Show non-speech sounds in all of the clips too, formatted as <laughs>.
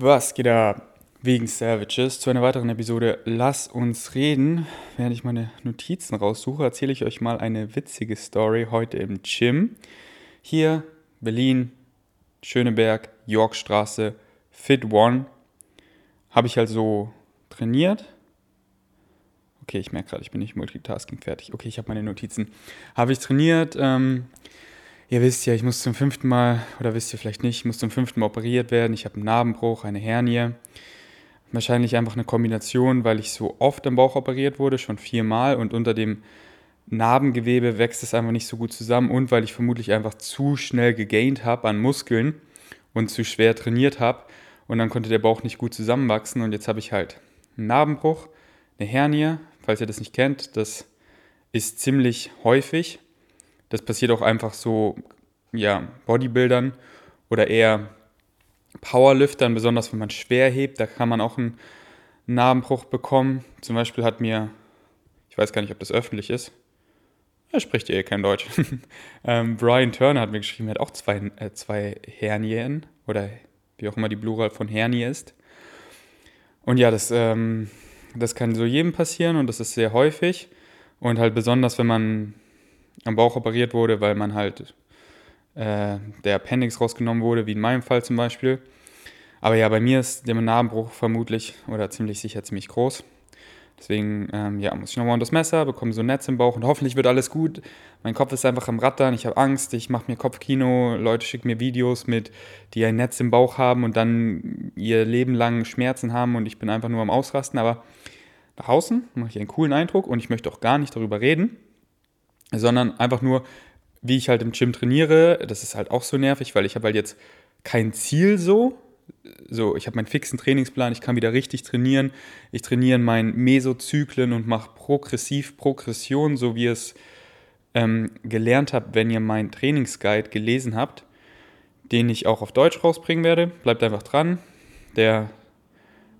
Was geht da wegen Savages zu einer weiteren Episode Lass uns reden. Während ich meine Notizen raussuche, erzähle ich euch mal eine witzige Story heute im Gym. Hier Berlin, Schöneberg, Yorkstraße, Fit One. Habe ich also trainiert. Okay, ich merke gerade, ich bin nicht multitasking fertig. Okay, ich habe meine Notizen. Habe ich trainiert. Ähm, Ihr wisst ja, ich muss zum fünften Mal, oder wisst ihr vielleicht nicht, ich muss zum fünften Mal operiert werden. Ich habe einen Narbenbruch, eine Hernie. Wahrscheinlich einfach eine Kombination, weil ich so oft am Bauch operiert wurde, schon viermal. Und unter dem Narbengewebe wächst es einfach nicht so gut zusammen. Und weil ich vermutlich einfach zu schnell gegaint habe an Muskeln und zu schwer trainiert habe und dann konnte der Bauch nicht gut zusammenwachsen. Und jetzt habe ich halt einen Narbenbruch, eine Hernie, falls ihr das nicht kennt, das ist ziemlich häufig das passiert auch einfach so, ja, Bodybuildern oder eher Powerliftern, besonders wenn man schwer hebt, da kann man auch einen Narbenbruch bekommen. Zum Beispiel hat mir, ich weiß gar nicht, ob das öffentlich ist, er spricht ja eh kein Deutsch. <laughs> ähm, Brian Turner hat mir geschrieben, er hat auch zwei, äh, zwei Hernien oder wie auch immer die Plural von Hernie ist. Und ja, das, ähm, das kann so jedem passieren und das ist sehr häufig. Und halt besonders, wenn man am Bauch operiert wurde, weil man halt äh, der Appendix rausgenommen wurde, wie in meinem Fall zum Beispiel. Aber ja, bei mir ist der Narbenbruch vermutlich oder ziemlich sicher ziemlich groß. Deswegen ähm, ja, muss ich nochmal unter das Messer, bekomme so ein Netz im Bauch und hoffentlich wird alles gut. Mein Kopf ist einfach am Rattern, ich habe Angst, ich mache mir Kopfkino, Leute schicken mir Videos mit, die ein Netz im Bauch haben und dann ihr Leben lang Schmerzen haben und ich bin einfach nur am Ausrasten. Aber nach außen mache ich einen coolen Eindruck und ich möchte auch gar nicht darüber reden sondern einfach nur, wie ich halt im Gym trainiere. Das ist halt auch so nervig, weil ich habe halt jetzt kein Ziel so. So, ich habe meinen fixen Trainingsplan, ich kann wieder richtig trainieren. Ich trainiere in meinen Mesozyklen und mache progressiv Progression, so wie ihr es ähm, gelernt habt, wenn ihr meinen Trainingsguide gelesen habt, den ich auch auf Deutsch rausbringen werde. Bleibt einfach dran. Der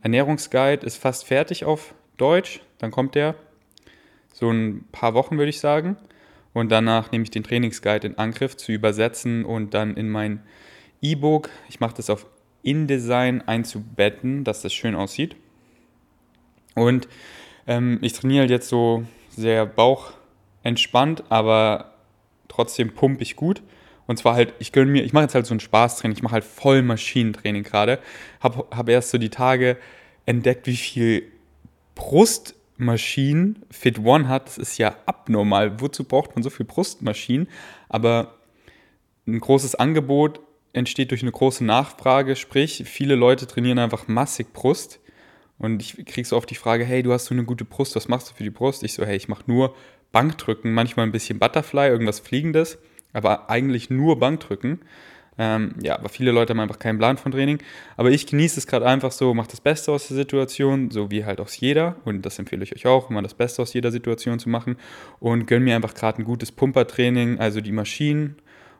Ernährungsguide ist fast fertig auf Deutsch. Dann kommt der. So ein paar Wochen würde ich sagen und danach nehme ich den Trainingsguide in Angriff zu übersetzen und dann in mein E-Book, ich mache das auf InDesign einzubetten, dass das schön aussieht. Und ähm, ich trainiere halt jetzt so sehr bauchentspannt, aber trotzdem pump ich gut. Und zwar halt, ich gönne mir, ich mache jetzt halt so ein Spaßtraining, ich mache halt voll Maschinentraining gerade. Habe hab erst so die Tage entdeckt, wie viel Brust Maschinen Fit One hat, das ist ja abnormal. Wozu braucht man so viel Brustmaschinen? Aber ein großes Angebot entsteht durch eine große Nachfrage, sprich, viele Leute trainieren einfach massig Brust. Und ich kriege so oft die Frage, hey, du hast so eine gute Brust, was machst du für die Brust? Ich so, hey, ich mache nur Bankdrücken, manchmal ein bisschen Butterfly, irgendwas Fliegendes, aber eigentlich nur Bankdrücken. Ähm, ja, aber viele Leute haben einfach keinen Plan von Training. Aber ich genieße es gerade einfach so, mache das Beste aus der Situation, so wie halt aus jeder. Und das empfehle ich euch auch, immer das Beste aus jeder Situation zu machen. Und gönne mir einfach gerade ein gutes Pumpertraining, also die Maschinen.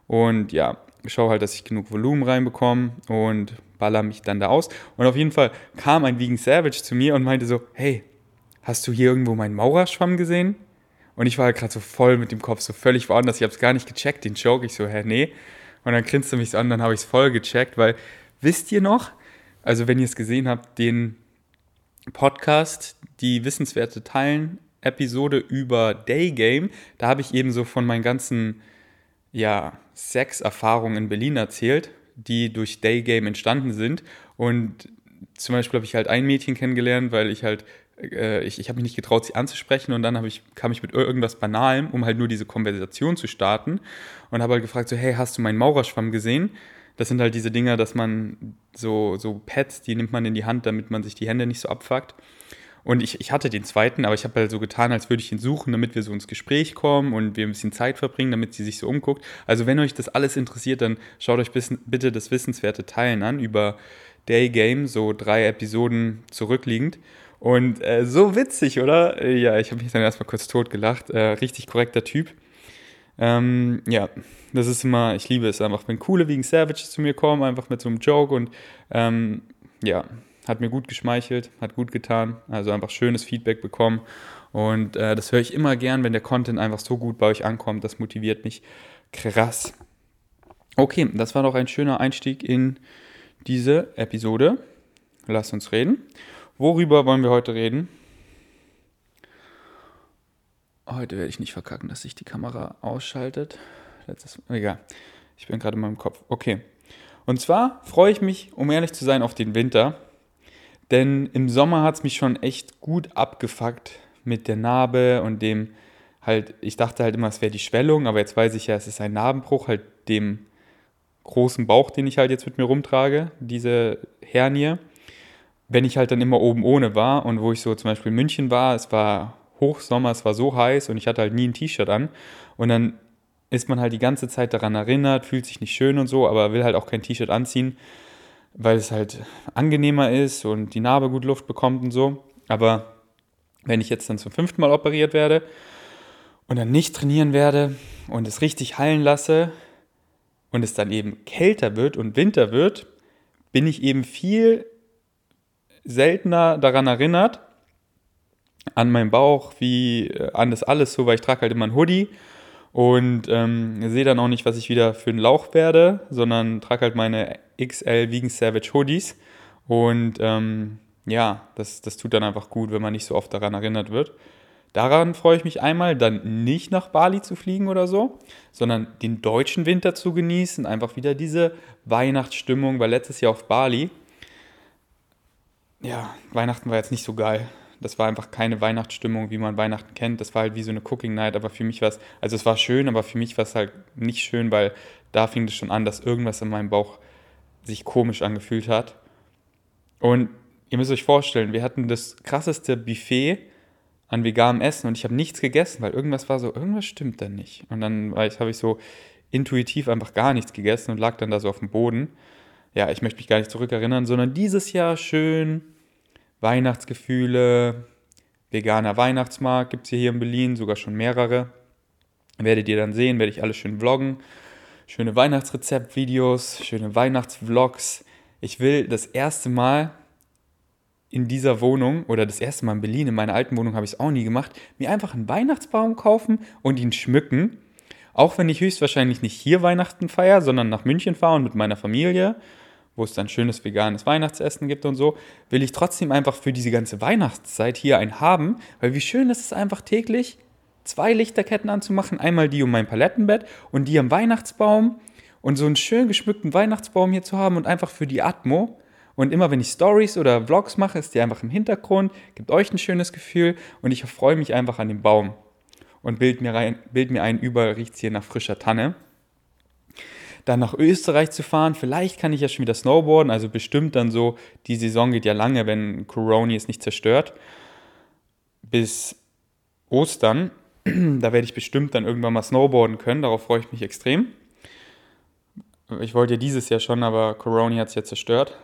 Und ja, schaue halt, dass ich genug Volumen reinbekomme und baller mich dann da aus. Und auf jeden Fall kam ein Vegan Savage zu mir und meinte so, hey, hast du hier irgendwo meinen Maurerschwamm gesehen? Und ich war halt gerade so voll mit dem Kopf, so völlig woanders. Ich habe es gar nicht gecheckt, den Joke. Ich so, hä, nee. Und dann grinst du mich an, dann habe ich es voll gecheckt, weil wisst ihr noch, also wenn ihr es gesehen habt, den Podcast, die wissenswerte Teilen Episode über Daygame, da habe ich eben so von meinen ganzen ja, Sexerfahrungen in Berlin erzählt, die durch Daygame entstanden sind. Und zum Beispiel habe ich halt ein Mädchen kennengelernt, weil ich halt äh, ich, ich habe mich nicht getraut, sie anzusprechen und dann ich, kam ich mit irgendwas Banalem, um halt nur diese Konversation zu starten und habe halt gefragt, so, hey, hast du meinen Maurerschwamm gesehen? Das sind halt diese Dinger, dass man so, so Pads, die nimmt man in die Hand, damit man sich die Hände nicht so abfuckt. Und ich, ich hatte den zweiten, aber ich habe halt so getan, als würde ich ihn suchen, damit wir so ins Gespräch kommen und wir ein bisschen Zeit verbringen, damit sie sich so umguckt. Also wenn euch das alles interessiert, dann schaut euch bitte das wissenswerte Teilen an über Day Game, so drei Episoden zurückliegend. Und äh, so witzig, oder? Äh, ja, ich habe mich dann erstmal kurz tot gelacht. Äh, richtig korrekter Typ. Ähm, ja, das ist immer, ich liebe es einfach, wenn coole wegen Savage zu mir kommen, einfach mit so einem Joke und ähm, ja, hat mir gut geschmeichelt, hat gut getan. Also einfach schönes Feedback bekommen. Und äh, das höre ich immer gern, wenn der Content einfach so gut bei euch ankommt. Das motiviert mich krass. Okay, das war doch ein schöner Einstieg in diese Episode. Lass uns reden. Worüber wollen wir heute reden? Heute werde ich nicht verkacken, dass sich die Kamera ausschaltet. Letztes, egal. Ich bin gerade in meinem Kopf. Okay. Und zwar freue ich mich, um ehrlich zu sein, auf den Winter. Denn im Sommer hat es mich schon echt gut abgefuckt mit der Narbe und dem halt, ich dachte halt immer, es wäre die Schwellung, aber jetzt weiß ich ja, es ist ein Narbenbruch, halt dem großen Bauch, den ich halt jetzt mit mir rumtrage, diese Hernie. Wenn ich halt dann immer oben ohne war und wo ich so zum Beispiel in München war, es war Hochsommer, es war so heiß und ich hatte halt nie ein T-Shirt an und dann ist man halt die ganze Zeit daran erinnert, fühlt sich nicht schön und so, aber will halt auch kein T-Shirt anziehen, weil es halt angenehmer ist und die Narbe gut Luft bekommt und so. Aber wenn ich jetzt dann zum fünften Mal operiert werde und dann nicht trainieren werde und es richtig heilen lasse und es dann eben kälter wird und Winter wird, bin ich eben viel seltener daran erinnert, an meinem Bauch, wie äh, an das alles so, weil ich trage halt immer ein Hoodie und ähm, sehe dann auch nicht, was ich wieder für einen Lauch werde, sondern trage halt meine XL Vegan Savage Hoodies. Und ähm, ja, das, das tut dann einfach gut, wenn man nicht so oft daran erinnert wird. Daran freue ich mich einmal, dann nicht nach Bali zu fliegen oder so, sondern den deutschen Winter zu genießen, einfach wieder diese Weihnachtsstimmung, weil letztes Jahr auf Bali, ja, Weihnachten war jetzt nicht so geil. Das war einfach keine Weihnachtsstimmung, wie man Weihnachten kennt. Das war halt wie so eine Cooking Night, aber für mich war es, also es war schön, aber für mich war es halt nicht schön, weil da fing es schon an, dass irgendwas in meinem Bauch sich komisch angefühlt hat. Und ihr müsst euch vorstellen, wir hatten das krasseste Buffet an veganem Essen und ich habe nichts gegessen, weil irgendwas war so, irgendwas stimmt da nicht. Und dann habe ich so intuitiv einfach gar nichts gegessen und lag dann da so auf dem Boden. Ja, ich möchte mich gar nicht zurückerinnern, sondern dieses Jahr schön Weihnachtsgefühle, veganer Weihnachtsmarkt gibt es hier, in Berlin, sogar schon mehrere. Werdet ihr dann sehen, werde ich alles schön vloggen. Schöne Weihnachtsrezeptvideos, schöne Weihnachtsvlogs. Ich will das erste Mal in dieser Wohnung oder das erste Mal in Berlin, in meiner alten Wohnung habe ich es auch nie gemacht, mir einfach einen Weihnachtsbaum kaufen und ihn schmücken. Auch wenn ich höchstwahrscheinlich nicht hier Weihnachten feiere, sondern nach München fahre und mit meiner Familie wo es dann schönes veganes Weihnachtsessen gibt und so, will ich trotzdem einfach für diese ganze Weihnachtszeit hier einen haben, weil wie schön ist es einfach täglich, zwei Lichterketten anzumachen, einmal die um mein Palettenbett und die am Weihnachtsbaum. Und so einen schön geschmückten Weihnachtsbaum hier zu haben und einfach für die Atmo. Und immer wenn ich Stories oder Vlogs mache, ist die einfach im Hintergrund, gibt euch ein schönes Gefühl und ich freue mich einfach an dem Baum. Und bild mir, rein, bild mir ein, überall riecht es hier nach frischer Tanne dann nach Österreich zu fahren. Vielleicht kann ich ja schon wieder snowboarden, also bestimmt dann so, die Saison geht ja lange, wenn Corona es nicht zerstört. Bis Ostern, <clears throat> da werde ich bestimmt dann irgendwann mal snowboarden können, darauf freue ich mich extrem. Ich wollte ja dieses Jahr schon, aber Corona hat es ja zerstört.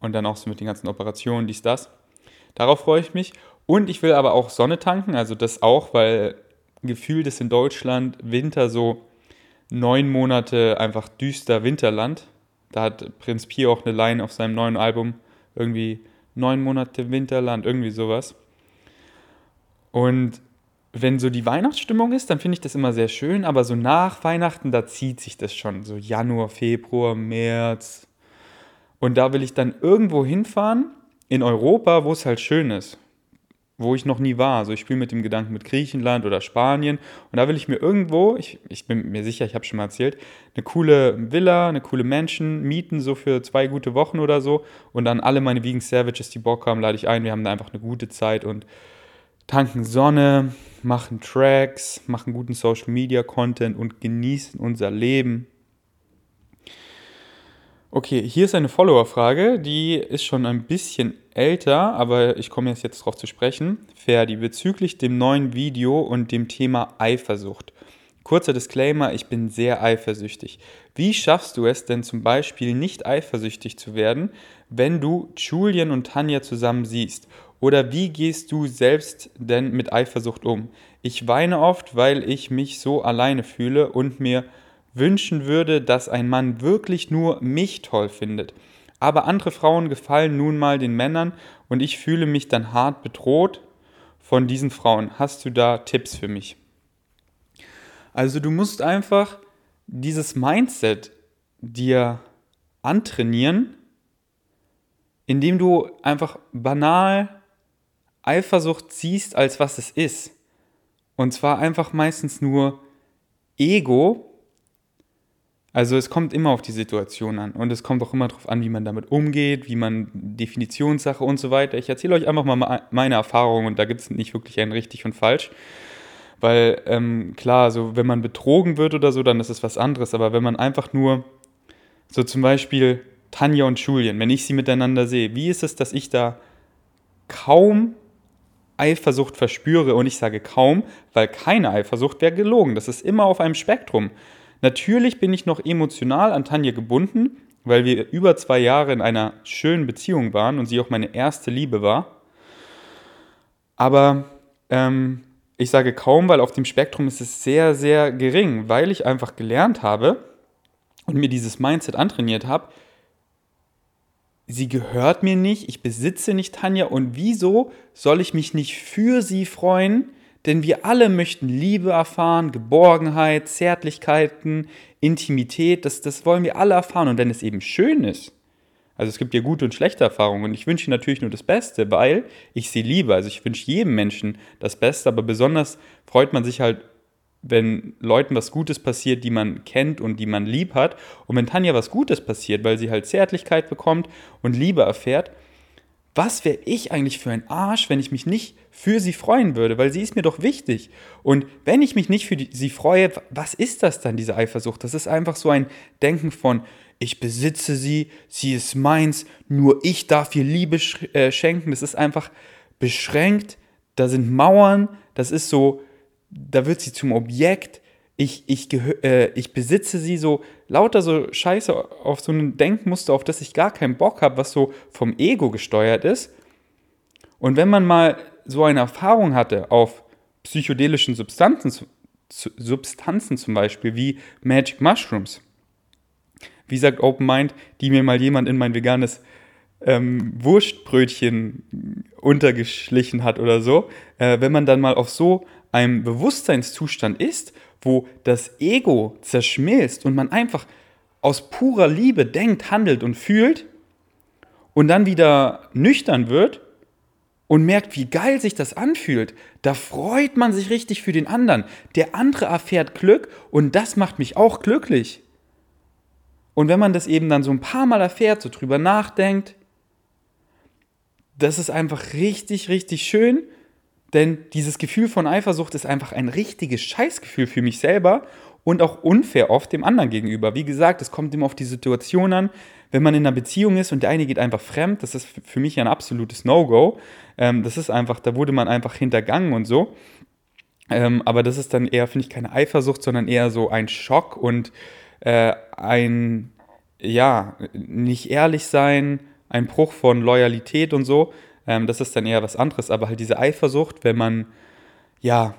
Und dann auch so mit den ganzen Operationen, dies, das. Darauf freue ich mich. Und ich will aber auch Sonne tanken, also das auch, weil gefühlt ist in Deutschland Winter so neun Monate einfach düster Winterland. Da hat Prinz Pi auch eine Line auf seinem neuen Album, irgendwie neun Monate Winterland, irgendwie sowas. Und wenn so die Weihnachtsstimmung ist, dann finde ich das immer sehr schön, aber so nach Weihnachten, da zieht sich das schon. So Januar, Februar, März. Und da will ich dann irgendwo hinfahren in Europa, wo es halt schön ist wo ich noch nie war. Also ich spiele mit dem Gedanken mit Griechenland oder Spanien und da will ich mir irgendwo, ich, ich bin mir sicher, ich habe schon mal erzählt, eine coole Villa, eine coole Mansion mieten, so für zwei gute Wochen oder so und dann alle meine Vegan Savages, die Bock haben, lade ich ein. Wir haben da einfach eine gute Zeit und tanken Sonne, machen Tracks, machen guten Social Media Content und genießen unser Leben. Okay, hier ist eine Follower-Frage, die ist schon ein bisschen älter, aber ich komme jetzt, jetzt darauf zu sprechen. Ferdi, bezüglich dem neuen Video und dem Thema Eifersucht. Kurzer Disclaimer, ich bin sehr eifersüchtig. Wie schaffst du es denn zum Beispiel nicht eifersüchtig zu werden, wenn du Julian und Tanja zusammen siehst? Oder wie gehst du selbst denn mit Eifersucht um? Ich weine oft, weil ich mich so alleine fühle und mir wünschen würde, dass ein Mann wirklich nur mich toll findet. Aber andere Frauen gefallen nun mal den Männern und ich fühle mich dann hart bedroht von diesen Frauen. Hast du da Tipps für mich? Also du musst einfach dieses Mindset dir antrainieren, indem du einfach banal Eifersucht siehst, als was es ist. Und zwar einfach meistens nur Ego. Also es kommt immer auf die Situation an und es kommt auch immer darauf an, wie man damit umgeht, wie man Definitionssache und so weiter. Ich erzähle euch einfach mal meine Erfahrungen und da gibt es nicht wirklich ein richtig und falsch. Weil ähm, klar, so wenn man betrogen wird oder so, dann ist es was anderes. Aber wenn man einfach nur so zum Beispiel Tanja und Julian, wenn ich sie miteinander sehe, wie ist es, dass ich da kaum Eifersucht verspüre? Und ich sage kaum, weil keine Eifersucht wäre gelogen. Das ist immer auf einem Spektrum. Natürlich bin ich noch emotional an Tanja gebunden, weil wir über zwei Jahre in einer schönen Beziehung waren und sie auch meine erste Liebe war. Aber ähm, ich sage kaum, weil auf dem Spektrum ist es sehr, sehr gering, weil ich einfach gelernt habe, und mir dieses Mindset antrainiert habe, sie gehört mir nicht, ich besitze nicht Tanja und wieso soll ich mich nicht für sie freuen? Denn wir alle möchten Liebe erfahren, Geborgenheit, Zärtlichkeiten, Intimität, das, das wollen wir alle erfahren. Und wenn es eben schön ist, also es gibt ja gute und schlechte Erfahrungen und ich wünsche natürlich nur das Beste, weil ich sie liebe. Also ich wünsche jedem Menschen das Beste, aber besonders freut man sich halt wenn Leuten was Gutes passiert, die man kennt und die man lieb hat. Und wenn Tanja was Gutes passiert, weil sie halt Zärtlichkeit bekommt und Liebe erfährt, was wäre ich eigentlich für ein Arsch, wenn ich mich nicht für sie freuen würde, weil sie ist mir doch wichtig. Und wenn ich mich nicht für die, sie freue, was ist das dann, diese Eifersucht? Das ist einfach so ein Denken von, ich besitze sie, sie ist meins, nur ich darf ihr Liebe äh, schenken. Das ist einfach beschränkt, da sind Mauern, das ist so, da wird sie zum Objekt, ich, ich, äh, ich besitze sie so, lauter so Scheiße auf so ein Denkmuster, auf das ich gar keinen Bock habe, was so vom Ego gesteuert ist. Und wenn man mal so eine Erfahrung hatte auf psychedelischen Substanzen, Substanzen zum Beispiel, wie Magic Mushrooms, wie sagt Open Mind, die mir mal jemand in mein veganes ähm, Wurstbrötchen untergeschlichen hat oder so, äh, wenn man dann mal auf so einem Bewusstseinszustand ist, wo das Ego zerschmilzt und man einfach aus purer Liebe denkt, handelt und fühlt und dann wieder nüchtern wird und merkt, wie geil sich das anfühlt, da freut man sich richtig für den anderen. Der andere erfährt Glück und das macht mich auch glücklich. Und wenn man das eben dann so ein paar Mal erfährt, so drüber nachdenkt, das ist einfach richtig, richtig schön denn dieses Gefühl von Eifersucht ist einfach ein richtiges Scheißgefühl für mich selber und auch unfair oft dem anderen gegenüber. Wie gesagt, es kommt immer auf die Situation an. Wenn man in einer Beziehung ist und der eine geht einfach fremd, das ist für mich ein absolutes No-Go. Ähm, das ist einfach, da wurde man einfach hintergangen und so. Ähm, aber das ist dann eher, finde ich, keine Eifersucht, sondern eher so ein Schock und äh, ein, ja, nicht ehrlich sein, ein Bruch von Loyalität und so. Ähm, das ist dann eher was anderes. Aber halt diese Eifersucht, wenn man ja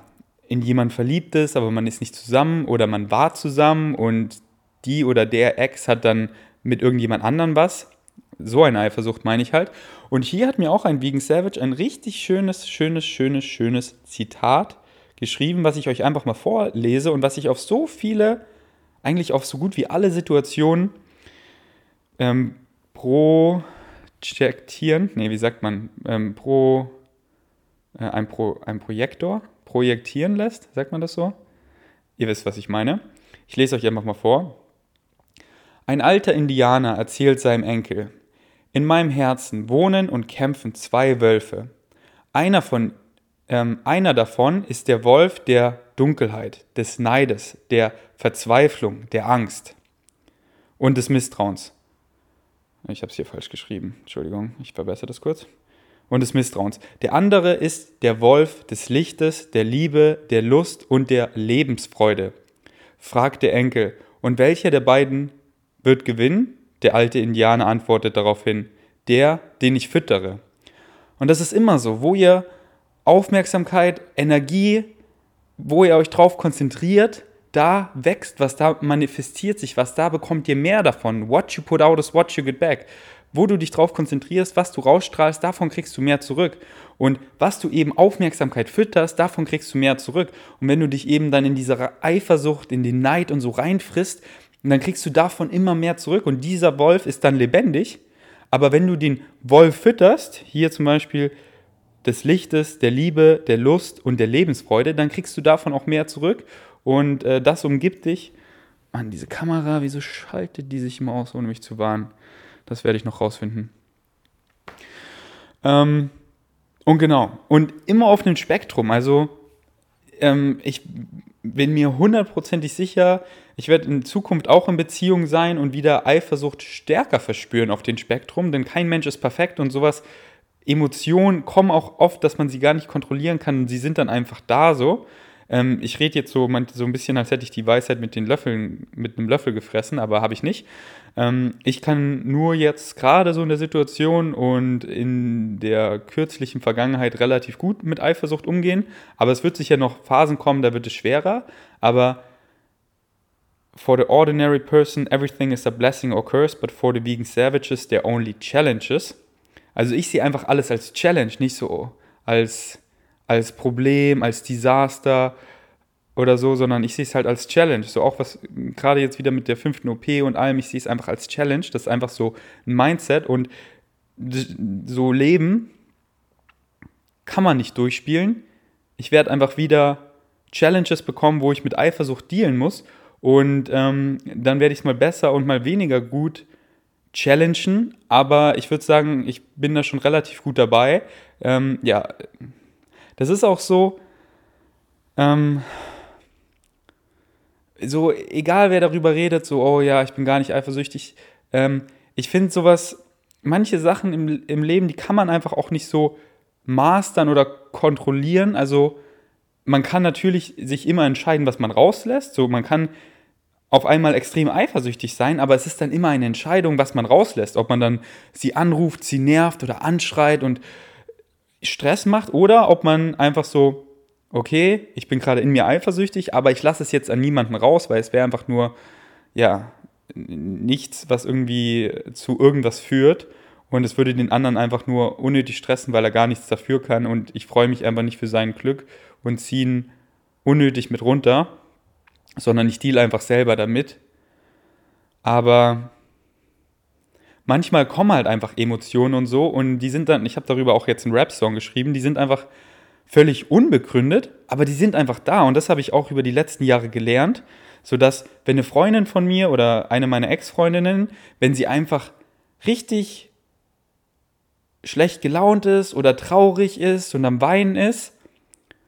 in jemanden verliebt ist, aber man ist nicht zusammen oder man war zusammen und die oder der Ex hat dann mit irgendjemand anderem was. So eine Eifersucht meine ich halt. Und hier hat mir auch ein Vegan Savage ein richtig schönes, schönes, schönes, schönes Zitat geschrieben, was ich euch einfach mal vorlese und was ich auf so viele, eigentlich auf so gut wie alle Situationen ähm, pro projektieren, nee, wie sagt man, ähm, pro, äh, ein, pro, ein Projektor projektieren lässt, sagt man das so? Ihr wisst, was ich meine. Ich lese euch einfach mal vor. Ein alter Indianer erzählt seinem Enkel, in meinem Herzen wohnen und kämpfen zwei Wölfe. Einer, von, ähm, einer davon ist der Wolf der Dunkelheit, des Neides, der Verzweiflung, der Angst und des Misstrauens. Ich habe es hier falsch geschrieben. Entschuldigung, ich verbessere das kurz. Und des Misstrauens. Der andere ist der Wolf des Lichtes, der Liebe, der Lust und der Lebensfreude. Fragt der Enkel, und welcher der beiden wird gewinnen? Der alte Indianer antwortet daraufhin, der, den ich füttere. Und das ist immer so, wo ihr Aufmerksamkeit, Energie, wo ihr euch drauf konzentriert, da wächst was, da manifestiert sich was, da bekommt ihr mehr davon. What you put out is what you get back. Wo du dich drauf konzentrierst, was du rausstrahlst, davon kriegst du mehr zurück. Und was du eben Aufmerksamkeit fütterst, davon kriegst du mehr zurück. Und wenn du dich eben dann in dieser Eifersucht, in den Neid und so reinfrisst, dann kriegst du davon immer mehr zurück. Und dieser Wolf ist dann lebendig, Aber wenn du den Wolf fütterst, hier zum Beispiel des Lichtes, der Liebe, der Lust und der Lebensfreude, dann kriegst du davon auch mehr zurück und äh, das umgibt dich. Mann, diese Kamera, wieso schaltet die sich immer aus, ohne mich zu warnen? Das werde ich noch rausfinden. Ähm, und genau, und immer auf einem Spektrum. Also ähm, ich bin mir hundertprozentig sicher, ich werde in Zukunft auch in Beziehung sein und wieder Eifersucht stärker verspüren auf den Spektrum, denn kein Mensch ist perfekt und sowas. Emotionen kommen auch oft, dass man sie gar nicht kontrollieren kann und sie sind dann einfach da so. Ähm, ich rede jetzt so, so ein bisschen, als hätte ich die Weisheit mit den Löffeln, mit einem Löffel gefressen, aber habe ich nicht. Ähm, ich kann nur jetzt gerade so in der Situation und in der kürzlichen Vergangenheit relativ gut mit Eifersucht umgehen, aber es wird sicher noch Phasen kommen, da wird es schwerer, aber For the ordinary person, everything is a blessing or curse, but for the vegan savages, they're only challenges. Also ich sehe einfach alles als Challenge, nicht so als als Problem, als Desaster oder so, sondern ich sehe es halt als Challenge. So auch was, gerade jetzt wieder mit der fünften OP und allem, ich sehe es einfach als Challenge. Das ist einfach so ein Mindset und so Leben kann man nicht durchspielen. Ich werde einfach wieder Challenges bekommen, wo ich mit Eifersucht dealen muss und ähm, dann werde ich es mal besser und mal weniger gut challengen. Aber ich würde sagen, ich bin da schon relativ gut dabei. Ähm, ja, das ist auch so, ähm, so egal wer darüber redet, so, oh ja, ich bin gar nicht eifersüchtig. Ähm, ich finde sowas, manche Sachen im, im Leben, die kann man einfach auch nicht so mastern oder kontrollieren. Also man kann natürlich sich immer entscheiden, was man rauslässt. So, man kann auf einmal extrem eifersüchtig sein, aber es ist dann immer eine Entscheidung, was man rauslässt. Ob man dann sie anruft, sie nervt oder anschreit und Stress macht oder ob man einfach so, okay, ich bin gerade in mir eifersüchtig, aber ich lasse es jetzt an niemanden raus, weil es wäre einfach nur, ja, nichts, was irgendwie zu irgendwas führt. Und es würde den anderen einfach nur unnötig stressen, weil er gar nichts dafür kann. Und ich freue mich einfach nicht für sein Glück und ziehe ihn unnötig mit runter, sondern ich deal einfach selber damit. Aber manchmal kommen halt einfach Emotionen und so und die sind dann, ich habe darüber auch jetzt einen Rap-Song geschrieben, die sind einfach völlig unbegründet, aber die sind einfach da und das habe ich auch über die letzten Jahre gelernt, sodass wenn eine Freundin von mir oder eine meiner Ex-Freundinnen, wenn sie einfach richtig schlecht gelaunt ist oder traurig ist und am Weinen ist,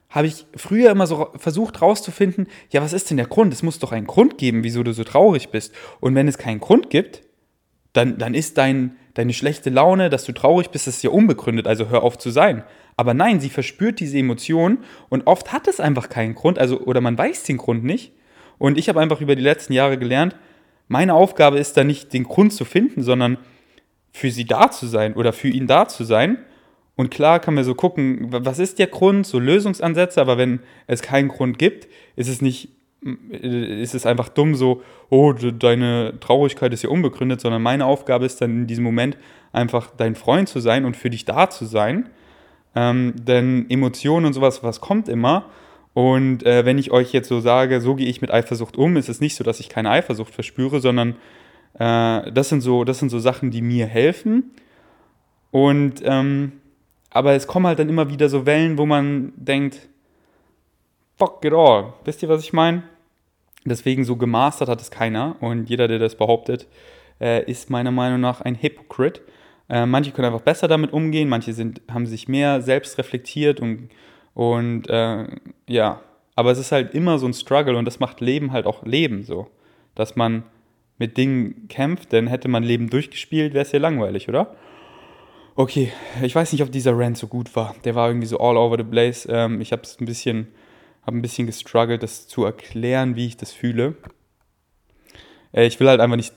habe ich früher immer so versucht rauszufinden, ja, was ist denn der Grund? Es muss doch einen Grund geben, wieso du so traurig bist. Und wenn es keinen Grund gibt, dann, dann ist dein, deine schlechte Laune, dass du traurig bist, das ist ja unbegründet, also hör auf zu sein. Aber nein, sie verspürt diese Emotion und oft hat es einfach keinen Grund, also oder man weiß den Grund nicht. Und ich habe einfach über die letzten Jahre gelernt, meine Aufgabe ist da nicht den Grund zu finden, sondern für sie da zu sein oder für ihn da zu sein. Und klar kann man so gucken, was ist der Grund, so Lösungsansätze, aber wenn es keinen Grund gibt, ist es nicht ist es einfach dumm so, oh, deine Traurigkeit ist ja unbegründet, sondern meine Aufgabe ist dann in diesem Moment einfach dein Freund zu sein und für dich da zu sein. Ähm, denn Emotionen und sowas, was kommt immer. Und äh, wenn ich euch jetzt so sage, so gehe ich mit Eifersucht um, ist es nicht so, dass ich keine Eifersucht verspüre, sondern äh, das, sind so, das sind so Sachen, die mir helfen. Und ähm, aber es kommen halt dann immer wieder so Wellen, wo man denkt, fuck it all. Wisst ihr, was ich meine? Deswegen so gemastert hat es keiner und jeder, der das behauptet, äh, ist meiner Meinung nach ein Hypocrite. Äh, manche können einfach besser damit umgehen, manche sind, haben sich mehr selbst reflektiert und, und äh, ja, aber es ist halt immer so ein Struggle und das macht Leben halt auch Leben so, dass man mit Dingen kämpft, denn hätte man Leben durchgespielt, wäre es ja langweilig, oder? Okay, ich weiß nicht, ob dieser Rant so gut war. Der war irgendwie so all over the place. Ähm, ich habe es ein bisschen habe ein bisschen gestruggelt, das zu erklären, wie ich das fühle. Äh, ich will halt einfach nicht,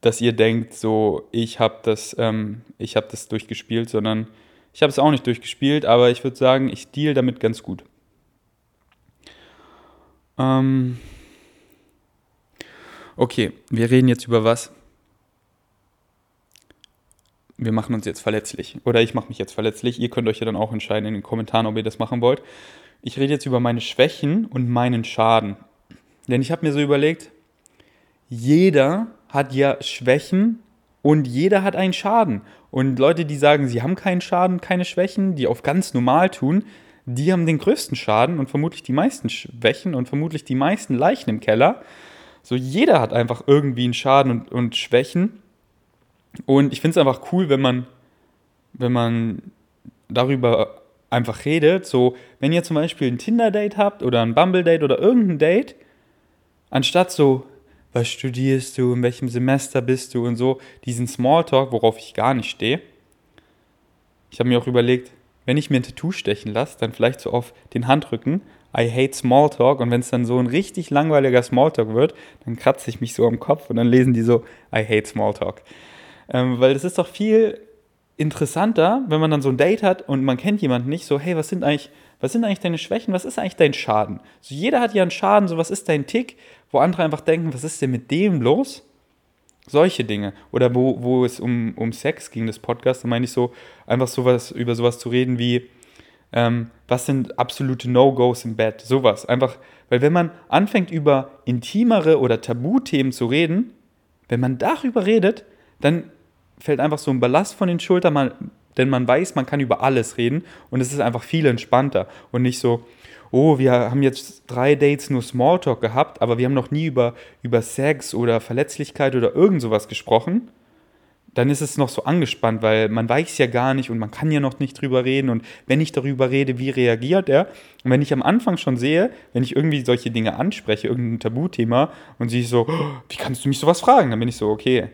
dass ihr denkt, so, ich habe das, ähm, hab das durchgespielt, sondern ich habe es auch nicht durchgespielt, aber ich würde sagen, ich deal damit ganz gut. Ähm okay, wir reden jetzt über was. Wir machen uns jetzt verletzlich. Oder ich mache mich jetzt verletzlich. Ihr könnt euch ja dann auch entscheiden in den Kommentaren, ob ihr das machen wollt ich rede jetzt über meine Schwächen und meinen Schaden. Denn ich habe mir so überlegt, jeder hat ja Schwächen und jeder hat einen Schaden. Und Leute, die sagen, sie haben keinen Schaden, keine Schwächen, die auf ganz normal tun, die haben den größten Schaden und vermutlich die meisten Schwächen und vermutlich die meisten Leichen im Keller. So jeder hat einfach irgendwie einen Schaden und, und Schwächen. Und ich finde es einfach cool, wenn man, wenn man darüber einfach redet. So, wenn ihr zum Beispiel ein Tinder-Date habt oder ein Bumble-Date oder irgendein Date, anstatt so, was studierst du, in welchem Semester bist du und so, diesen Smalltalk, worauf ich gar nicht stehe. Ich habe mir auch überlegt, wenn ich mir ein Tattoo stechen lasse, dann vielleicht so auf den Handrücken, I hate Smalltalk und wenn es dann so ein richtig langweiliger Smalltalk wird, dann kratze ich mich so am Kopf und dann lesen die so, I hate Smalltalk. Ähm, weil es ist doch viel interessanter, wenn man dann so ein Date hat und man kennt jemanden nicht, so, hey, was sind eigentlich, was sind eigentlich deine Schwächen, was ist eigentlich dein Schaden? So, jeder hat ja einen Schaden, so, was ist dein Tick, wo andere einfach denken, was ist denn mit dem los? Solche Dinge. Oder wo, wo es um, um Sex ging, das Podcast, da meine ich so, einfach sowas, über sowas zu reden wie, ähm, was sind absolute No-Gos im Bett? Sowas. Einfach, weil wenn man anfängt, über intimere oder Tabuthemen zu reden, wenn man darüber redet, dann fällt einfach so ein Ballast von den Schultern, man, denn man weiß, man kann über alles reden und es ist einfach viel entspannter und nicht so, oh, wir haben jetzt drei Dates nur Smalltalk gehabt, aber wir haben noch nie über, über Sex oder Verletzlichkeit oder irgend sowas gesprochen. Dann ist es noch so angespannt, weil man weiß ja gar nicht und man kann ja noch nicht drüber reden. Und wenn ich darüber rede, wie reagiert er? Und wenn ich am Anfang schon sehe, wenn ich irgendwie solche Dinge anspreche, irgendein Tabuthema, und sie so, oh, wie kannst du mich sowas fragen? Dann bin ich so, okay,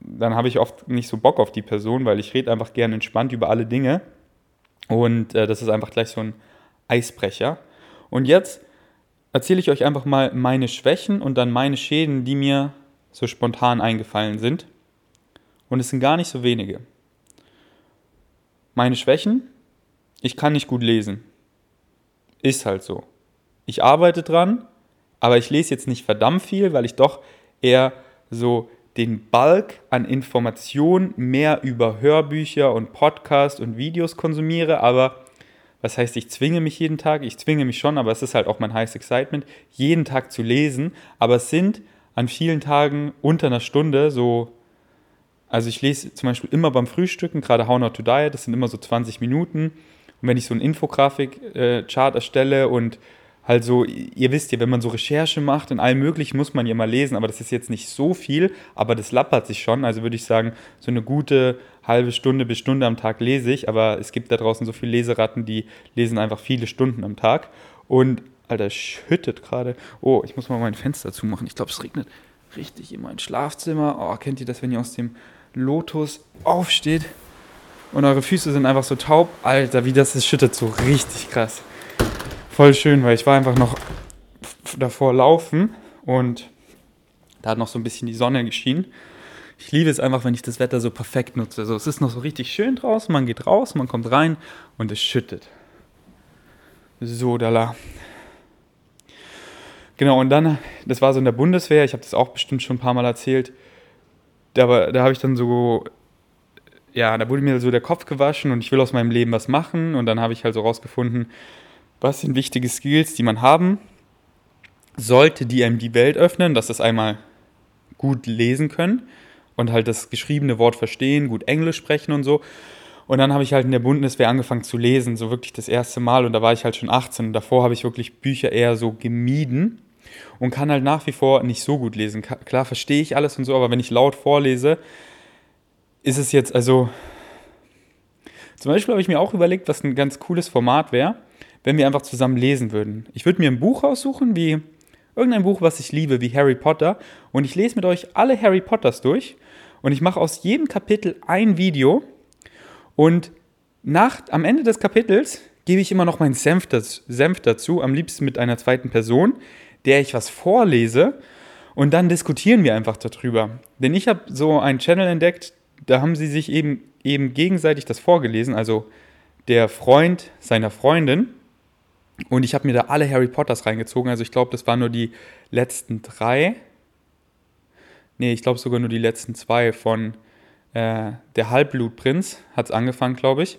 dann habe ich oft nicht so Bock auf die Person, weil ich rede einfach gerne entspannt über alle Dinge. Und äh, das ist einfach gleich so ein Eisbrecher. Und jetzt erzähle ich euch einfach mal meine Schwächen und dann meine Schäden, die mir so spontan eingefallen sind. Und es sind gar nicht so wenige. Meine Schwächen, ich kann nicht gut lesen. Ist halt so. Ich arbeite dran, aber ich lese jetzt nicht verdammt viel, weil ich doch eher so den Bulk an Informationen mehr über Hörbücher und Podcasts und Videos konsumiere, aber was heißt, ich zwinge mich jeden Tag, ich zwinge mich schon, aber es ist halt auch mein heißes Excitement, jeden Tag zu lesen, aber es sind an vielen Tagen unter einer Stunde so, also ich lese zum Beispiel immer beim Frühstücken, gerade How Not to Diet, das sind immer so 20 Minuten. Und wenn ich so einen Infografik-Chart äh, erstelle und halt so, ihr wisst ja, wenn man so Recherche macht und allem möglichen, muss man ja mal lesen, aber das ist jetzt nicht so viel, aber das lappert sich schon. Also würde ich sagen, so eine gute halbe Stunde bis Stunde am Tag lese ich, aber es gibt da draußen so viele Leseratten, die lesen einfach viele Stunden am Tag. Und, Alter, schüttet gerade. Oh, ich muss mal mein Fenster zumachen. Ich glaube, es regnet richtig in mein Schlafzimmer. Oh, kennt ihr das, wenn ihr aus dem Lotus aufsteht und eure Füße sind einfach so taub? Alter, wie das ist, schüttet so richtig krass voll schön, weil ich war einfach noch davor laufen und da hat noch so ein bisschen die Sonne geschienen. Ich liebe es einfach, wenn ich das Wetter so perfekt nutze. Also es ist noch so richtig schön draußen, man geht raus, man kommt rein und es schüttet. So, da la. Genau, und dann, das war so in der Bundeswehr, ich habe das auch bestimmt schon ein paar Mal erzählt, da, da habe ich dann so, ja, da wurde mir so der Kopf gewaschen und ich will aus meinem Leben was machen und dann habe ich halt so rausgefunden, was sind wichtige Skills, die man haben sollte, die einem die Welt öffnen? Das ist einmal gut lesen können und halt das geschriebene Wort verstehen, gut Englisch sprechen und so. Und dann habe ich halt in der Bundeswehr angefangen zu lesen, so wirklich das erste Mal. Und da war ich halt schon 18. Und davor habe ich wirklich Bücher eher so gemieden und kann halt nach wie vor nicht so gut lesen. Klar verstehe ich alles und so, aber wenn ich laut vorlese, ist es jetzt also. Zum Beispiel habe ich mir auch überlegt, was ein ganz cooles Format wäre wenn wir einfach zusammen lesen würden. Ich würde mir ein Buch aussuchen, wie irgendein Buch, was ich liebe, wie Harry Potter, und ich lese mit euch alle Harry Potters durch. Und ich mache aus jedem Kapitel ein Video. Und nach, am Ende des Kapitels gebe ich immer noch meinen Senf, das, Senf dazu, am liebsten mit einer zweiten Person, der ich was vorlese. Und dann diskutieren wir einfach darüber. Denn ich habe so einen Channel entdeckt, da haben sie sich eben, eben gegenseitig das vorgelesen, also der Freund seiner Freundin und ich habe mir da alle Harry Potters reingezogen. Also ich glaube, das waren nur die letzten drei. Nee, ich glaube sogar nur die letzten zwei von äh, Der Halbblutprinz hat es angefangen, glaube ich.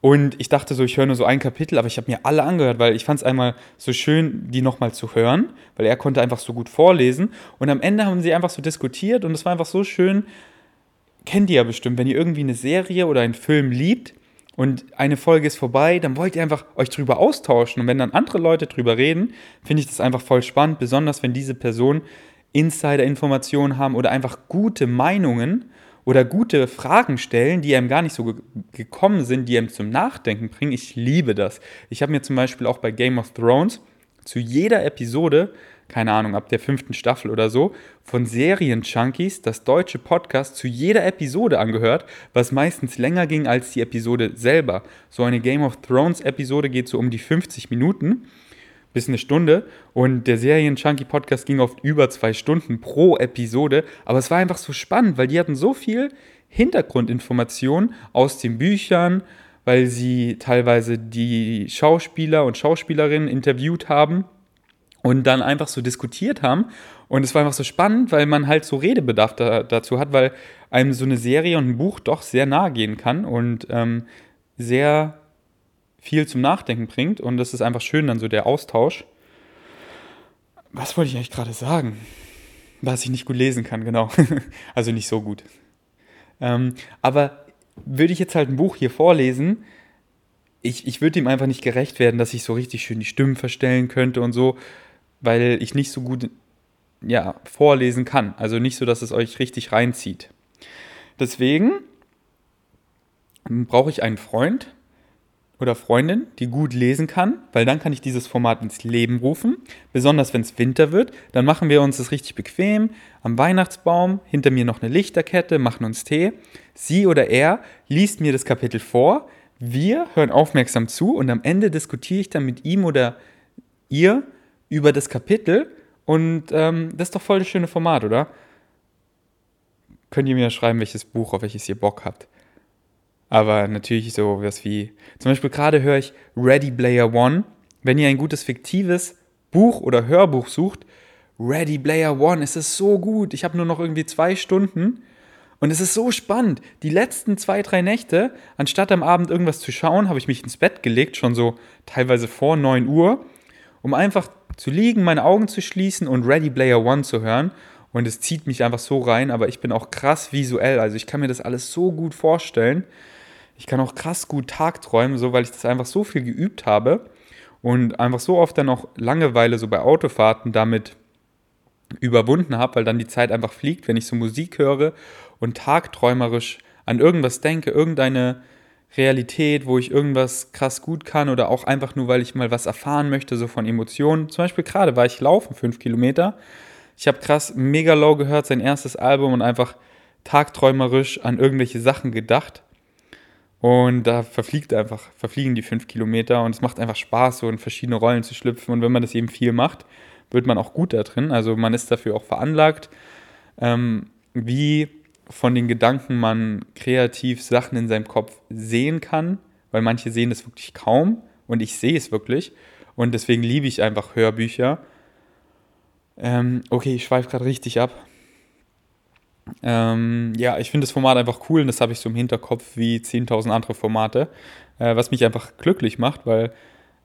Und ich dachte so, ich höre nur so ein Kapitel, aber ich habe mir alle angehört, weil ich fand es einmal so schön, die nochmal zu hören, weil er konnte einfach so gut vorlesen. Und am Ende haben sie einfach so diskutiert und es war einfach so schön, kennt ihr ja bestimmt, wenn ihr irgendwie eine Serie oder einen Film liebt und eine Folge ist vorbei, dann wollt ihr einfach euch drüber austauschen. Und wenn dann andere Leute drüber reden, finde ich das einfach voll spannend, besonders wenn diese Personen Insider-Informationen haben oder einfach gute Meinungen oder gute Fragen stellen, die einem gar nicht so ge gekommen sind, die einem zum Nachdenken bringen. Ich liebe das. Ich habe mir zum Beispiel auch bei Game of Thrones zu jeder Episode keine Ahnung, ab der fünften Staffel oder so, von Serien-Junkies das deutsche Podcast zu jeder Episode angehört, was meistens länger ging als die Episode selber. So eine Game of Thrones-Episode geht so um die 50 Minuten bis eine Stunde und der Serien-Junkie-Podcast ging oft über zwei Stunden pro Episode, aber es war einfach so spannend, weil die hatten so viel Hintergrundinformation aus den Büchern, weil sie teilweise die Schauspieler und Schauspielerinnen interviewt haben und dann einfach so diskutiert haben. Und es war einfach so spannend, weil man halt so Redebedarf da, dazu hat, weil einem so eine Serie und ein Buch doch sehr nahe gehen kann und ähm, sehr viel zum Nachdenken bringt. Und das ist einfach schön, dann so der Austausch. Was wollte ich eigentlich gerade sagen? Was ich nicht gut lesen kann, genau. <laughs> also nicht so gut. Ähm, aber würde ich jetzt halt ein Buch hier vorlesen, ich, ich würde ihm einfach nicht gerecht werden, dass ich so richtig schön die Stimmen verstellen könnte und so weil ich nicht so gut ja, vorlesen kann. Also nicht so, dass es euch richtig reinzieht. Deswegen brauche ich einen Freund oder Freundin, die gut lesen kann, weil dann kann ich dieses Format ins Leben rufen. Besonders wenn es Winter wird, dann machen wir uns das richtig bequem am Weihnachtsbaum, hinter mir noch eine Lichterkette, machen uns Tee. Sie oder er liest mir das Kapitel vor, wir hören aufmerksam zu und am Ende diskutiere ich dann mit ihm oder ihr über das Kapitel und ähm, das ist doch voll das schöne Format, oder? Könnt ihr mir schreiben, welches Buch, auf welches ihr Bock habt. Aber natürlich so was wie, zum Beispiel gerade höre ich Ready Player One. Wenn ihr ein gutes fiktives Buch oder Hörbuch sucht, Ready Player One, es ist so gut. Ich habe nur noch irgendwie zwei Stunden und es ist so spannend. Die letzten zwei, drei Nächte, anstatt am Abend irgendwas zu schauen, habe ich mich ins Bett gelegt, schon so teilweise vor 9 Uhr, um einfach zu liegen, meine Augen zu schließen und Ready Player One zu hören. Und es zieht mich einfach so rein, aber ich bin auch krass visuell. Also ich kann mir das alles so gut vorstellen. Ich kann auch krass gut tagträumen, so weil ich das einfach so viel geübt habe und einfach so oft dann auch Langeweile so bei Autofahrten damit überwunden habe, weil dann die Zeit einfach fliegt, wenn ich so Musik höre und tagträumerisch an irgendwas denke, irgendeine Realität, wo ich irgendwas krass gut kann oder auch einfach nur, weil ich mal was erfahren möchte, so von Emotionen. Zum Beispiel gerade war ich laufen, fünf Kilometer. Ich habe krass Mega Low gehört, sein erstes Album und einfach tagträumerisch an irgendwelche Sachen gedacht. Und da verfliegt einfach, verfliegen die fünf Kilometer und es macht einfach Spaß, so in verschiedene Rollen zu schlüpfen. Und wenn man das eben viel macht, wird man auch gut da drin. Also man ist dafür auch veranlagt. Ähm, wie von den Gedanken man kreativ Sachen in seinem Kopf sehen kann, weil manche sehen es wirklich kaum und ich sehe es wirklich. Und deswegen liebe ich einfach Hörbücher. Ähm, okay, ich schweife gerade richtig ab. Ähm, ja, ich finde das Format einfach cool und das habe ich so im Hinterkopf wie 10.000 andere Formate, äh, was mich einfach glücklich macht, weil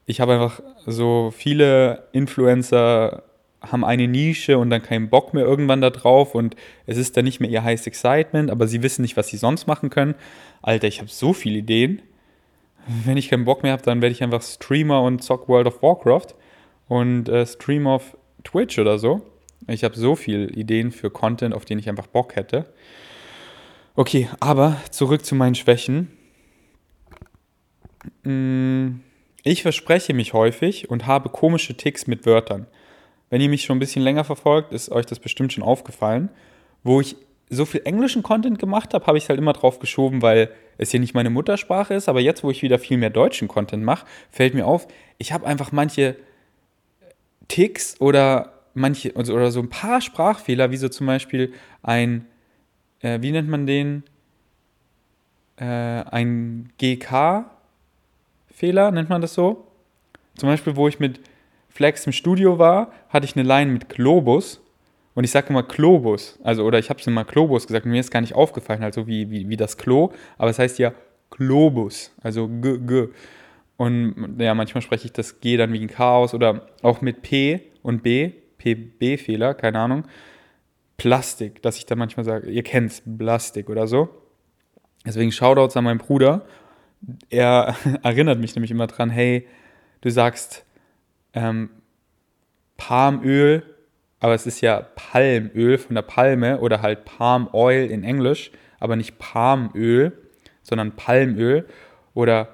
ich habe einfach so viele Influencer haben eine Nische und dann keinen Bock mehr irgendwann da drauf und es ist dann nicht mehr ihr Highest Excitement, aber sie wissen nicht, was sie sonst machen können. Alter, ich habe so viele Ideen. Wenn ich keinen Bock mehr habe, dann werde ich einfach Streamer und zock World of Warcraft und äh, Stream auf Twitch oder so. Ich habe so viele Ideen für Content, auf den ich einfach Bock hätte. Okay, aber zurück zu meinen Schwächen. Mm, ich verspreche mich häufig und habe komische Ticks mit Wörtern. Wenn ihr mich schon ein bisschen länger verfolgt, ist euch das bestimmt schon aufgefallen. Wo ich so viel englischen Content gemacht habe, habe ich es halt immer drauf geschoben, weil es hier nicht meine Muttersprache ist. Aber jetzt, wo ich wieder viel mehr deutschen Content mache, fällt mir auf, ich habe einfach manche Ticks oder manche also, oder so ein paar Sprachfehler, wie so zum Beispiel ein, äh, wie nennt man den? Äh, ein GK-Fehler, nennt man das so? Zum Beispiel, wo ich mit Flex im Studio war, hatte ich eine Line mit Globus. Und ich sage immer Globus. Also, oder ich habe es immer Globus gesagt. Mir ist gar nicht aufgefallen, halt so wie, wie, wie das Klo. Aber es heißt ja Globus. Also G, G. Und ja, manchmal spreche ich das G dann wie ein Chaos oder auch mit P und B, PB-Fehler, keine Ahnung. Plastik, dass ich da manchmal sage, ihr kennt's, Plastik oder so. Deswegen Shoutouts an meinen Bruder. Er <laughs> erinnert mich nämlich immer dran, hey, du sagst ähm, Palmöl, aber es ist ja Palmöl von der Palme oder halt Palm Oil in Englisch, aber nicht Palmöl, sondern Palmöl oder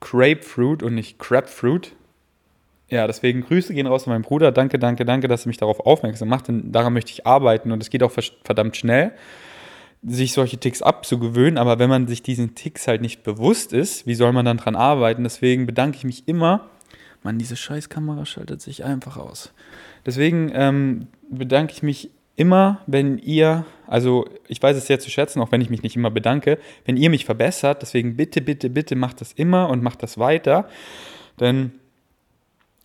Grapefruit und nicht Crabfruit. Ja, deswegen Grüße gehen raus an meinen Bruder. Danke, danke, danke, dass er mich darauf aufmerksam macht, denn daran möchte ich arbeiten und es geht auch verdammt schnell, sich solche Ticks abzugewöhnen. Aber wenn man sich diesen Ticks halt nicht bewusst ist, wie soll man dann dran arbeiten? Deswegen bedanke ich mich immer. Mann, diese Scheißkamera schaltet sich einfach aus. Deswegen ähm, bedanke ich mich immer, wenn ihr, also ich weiß es sehr zu schätzen, auch wenn ich mich nicht immer bedanke, wenn ihr mich verbessert. Deswegen bitte, bitte, bitte macht das immer und macht das weiter. Denn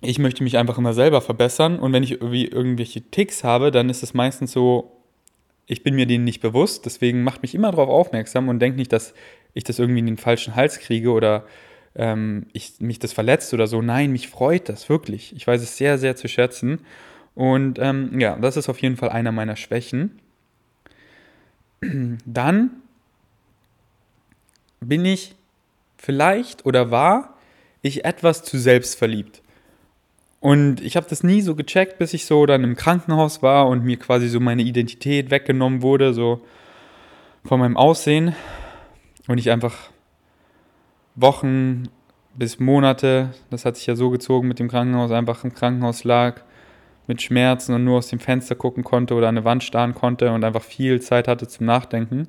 ich möchte mich einfach immer selber verbessern und wenn ich irgendwie irgendwelche Ticks habe, dann ist es meistens so, ich bin mir denen nicht bewusst, deswegen macht mich immer darauf aufmerksam und denkt nicht, dass ich das irgendwie in den falschen Hals kriege oder ähm, ich, mich das verletzt oder so. Nein, mich freut das wirklich. Ich weiß es sehr, sehr zu schätzen. Und ähm, ja, das ist auf jeden Fall einer meiner Schwächen. <clears throat> Dann bin ich vielleicht oder war ich etwas zu selbstverliebt. Und ich habe das nie so gecheckt, bis ich so dann im Krankenhaus war und mir quasi so meine Identität weggenommen wurde, so von meinem Aussehen. Und ich einfach Wochen bis Monate, das hat sich ja so gezogen mit dem Krankenhaus, einfach im Krankenhaus lag, mit Schmerzen und nur aus dem Fenster gucken konnte oder an eine Wand starren konnte und einfach viel Zeit hatte zum Nachdenken.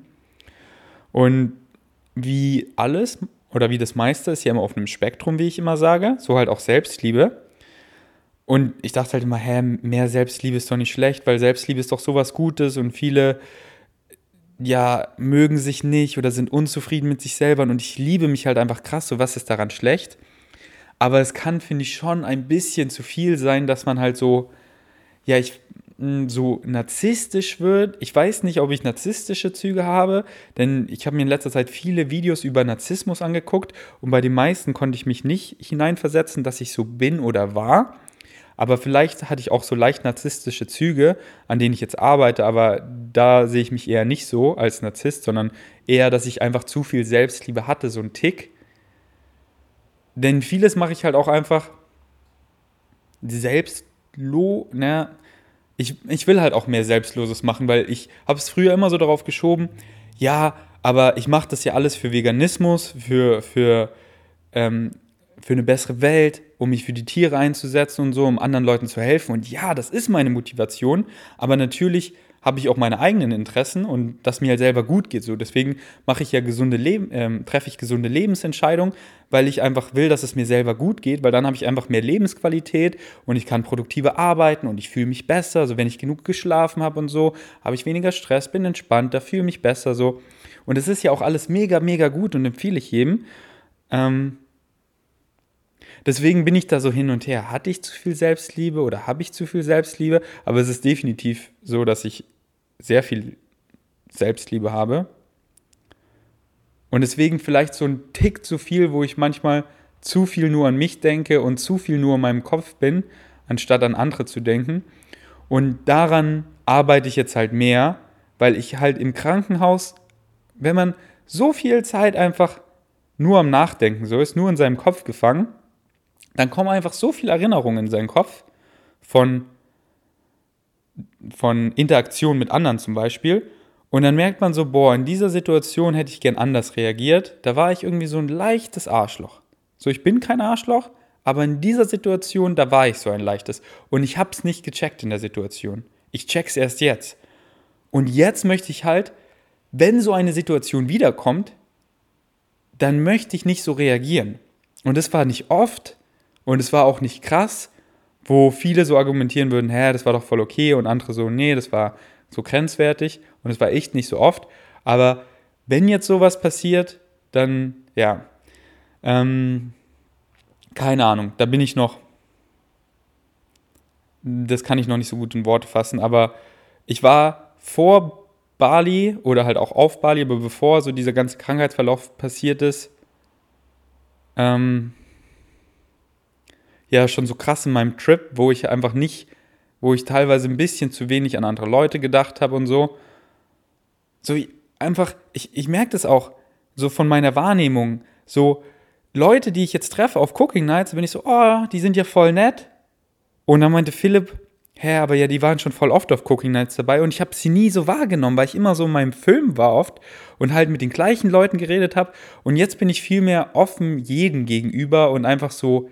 Und wie alles oder wie das meiste ist ja immer auf einem Spektrum, wie ich immer sage, so halt auch Selbstliebe. Und ich dachte halt immer, hä, mehr Selbstliebe ist doch nicht schlecht, weil Selbstliebe ist doch sowas Gutes und viele ja mögen sich nicht oder sind unzufrieden mit sich selber und ich liebe mich halt einfach krass, so was ist daran schlecht? Aber es kann, finde ich, schon ein bisschen zu viel sein, dass man halt so, ja, ich hm, so narzisstisch wird. Ich weiß nicht, ob ich narzisstische Züge habe, denn ich habe mir in letzter Zeit viele Videos über Narzissmus angeguckt und bei den meisten konnte ich mich nicht hineinversetzen, dass ich so bin oder war. Aber vielleicht hatte ich auch so leicht narzisstische Züge, an denen ich jetzt arbeite, aber da sehe ich mich eher nicht so als Narzisst, sondern eher, dass ich einfach zu viel Selbstliebe hatte, so ein Tick. Denn vieles mache ich halt auch einfach selbstlo, ne? Ich, ich will halt auch mehr Selbstloses machen, weil ich habe es früher immer so darauf geschoben, ja, aber ich mache das ja alles für Veganismus, für, für ähm, für eine bessere Welt, um mich für die Tiere einzusetzen und so, um anderen Leuten zu helfen. Und ja, das ist meine Motivation, aber natürlich habe ich auch meine eigenen Interessen und dass mir halt selber gut geht. So, deswegen mache ich ja gesunde Leben, ähm, treffe ich gesunde Lebensentscheidungen, weil ich einfach will, dass es mir selber gut geht, weil dann habe ich einfach mehr Lebensqualität und ich kann produktiver arbeiten und ich fühle mich besser. Also wenn ich genug geschlafen habe und so, habe ich weniger Stress, bin entspannter, fühle mich besser so. Und es ist ja auch alles mega, mega gut und empfehle ich jedem. Ähm, Deswegen bin ich da so hin und her. Hatte ich zu viel Selbstliebe oder habe ich zu viel Selbstliebe? Aber es ist definitiv so, dass ich sehr viel Selbstliebe habe. Und deswegen vielleicht so ein Tick zu viel, wo ich manchmal zu viel nur an mich denke und zu viel nur in meinem Kopf bin, anstatt an andere zu denken. Und daran arbeite ich jetzt halt mehr, weil ich halt im Krankenhaus, wenn man so viel Zeit einfach nur am Nachdenken so ist, nur in seinem Kopf gefangen, dann kommen einfach so viele Erinnerungen in seinen Kopf von, von Interaktion mit anderen zum Beispiel. Und dann merkt man so, boah, in dieser Situation hätte ich gern anders reagiert. Da war ich irgendwie so ein leichtes Arschloch. So, ich bin kein Arschloch, aber in dieser Situation, da war ich so ein leichtes. Und ich habe es nicht gecheckt in der Situation. Ich check's erst jetzt. Und jetzt möchte ich halt, wenn so eine Situation wiederkommt, dann möchte ich nicht so reagieren. Und das war nicht oft, und es war auch nicht krass, wo viele so argumentieren würden, hä, das war doch voll okay und andere so, nee, das war so grenzwertig und es war echt nicht so oft. Aber wenn jetzt sowas passiert, dann ja, ähm, keine Ahnung, da bin ich noch, das kann ich noch nicht so gut in Worte fassen, aber ich war vor Bali oder halt auch auf Bali, aber bevor so dieser ganze Krankheitsverlauf passiert ist, ähm, ja schon so krass in meinem Trip, wo ich einfach nicht wo ich teilweise ein bisschen zu wenig an andere Leute gedacht habe und so. So einfach, ich, ich merke das auch so von meiner Wahrnehmung. So Leute, die ich jetzt treffe auf Cooking Nights, bin ich so, oh, die sind ja voll nett. Und dann meinte Philipp, hä, aber ja, die waren schon voll oft auf Cooking Nights dabei und ich habe sie nie so wahrgenommen, weil ich immer so in meinem Film war oft und halt mit den gleichen Leuten geredet habe. Und jetzt bin ich viel mehr offen jedem gegenüber und einfach so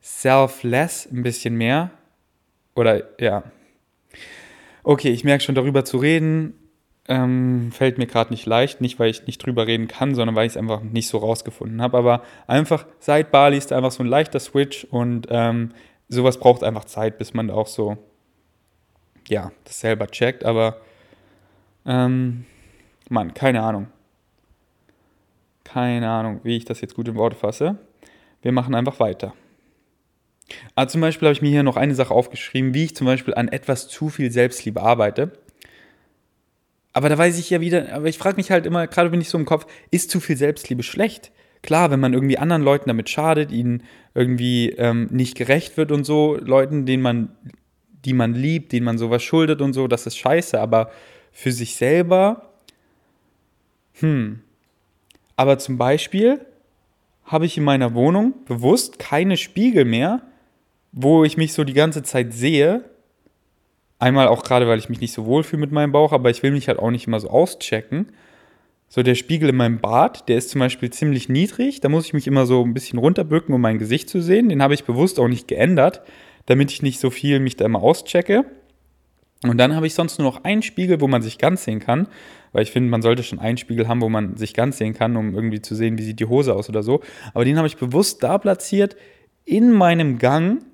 selfless ein bisschen mehr. Oder ja. Okay, ich merke schon, darüber zu reden, ähm, fällt mir gerade nicht leicht. Nicht, weil ich nicht drüber reden kann, sondern weil ich es einfach nicht so rausgefunden habe. Aber einfach seit Bali ist einfach so ein leichter Switch und ähm, sowas braucht einfach Zeit, bis man auch so, ja, das selber checkt. Aber, ähm, Mann, keine Ahnung. Keine Ahnung, wie ich das jetzt gut in Worte fasse. Wir machen einfach weiter. Ah, zum Beispiel habe ich mir hier noch eine Sache aufgeschrieben, wie ich zum Beispiel an etwas zu viel Selbstliebe arbeite. Aber da weiß ich ja wieder, aber ich frage mich halt immer, gerade bin ich so im Kopf, ist zu viel Selbstliebe schlecht? Klar, wenn man irgendwie anderen Leuten damit schadet, ihnen irgendwie ähm, nicht gerecht wird und so, Leuten, denen man, die man liebt, denen man sowas schuldet und so, das ist scheiße. Aber für sich selber, hm. Aber zum Beispiel habe ich in meiner Wohnung bewusst keine Spiegel mehr, wo ich mich so die ganze Zeit sehe. Einmal auch gerade, weil ich mich nicht so wohl fühle mit meinem Bauch, aber ich will mich halt auch nicht immer so auschecken. So der Spiegel in meinem Bad, der ist zum Beispiel ziemlich niedrig. Da muss ich mich immer so ein bisschen runterbücken, um mein Gesicht zu sehen. Den habe ich bewusst auch nicht geändert, damit ich nicht so viel mich da immer auschecke. Und dann habe ich sonst nur noch einen Spiegel, wo man sich ganz sehen kann, weil ich finde, man sollte schon einen Spiegel haben, wo man sich ganz sehen kann, um irgendwie zu sehen, wie sieht die Hose aus oder so. Aber den habe ich bewusst da platziert in meinem Gang,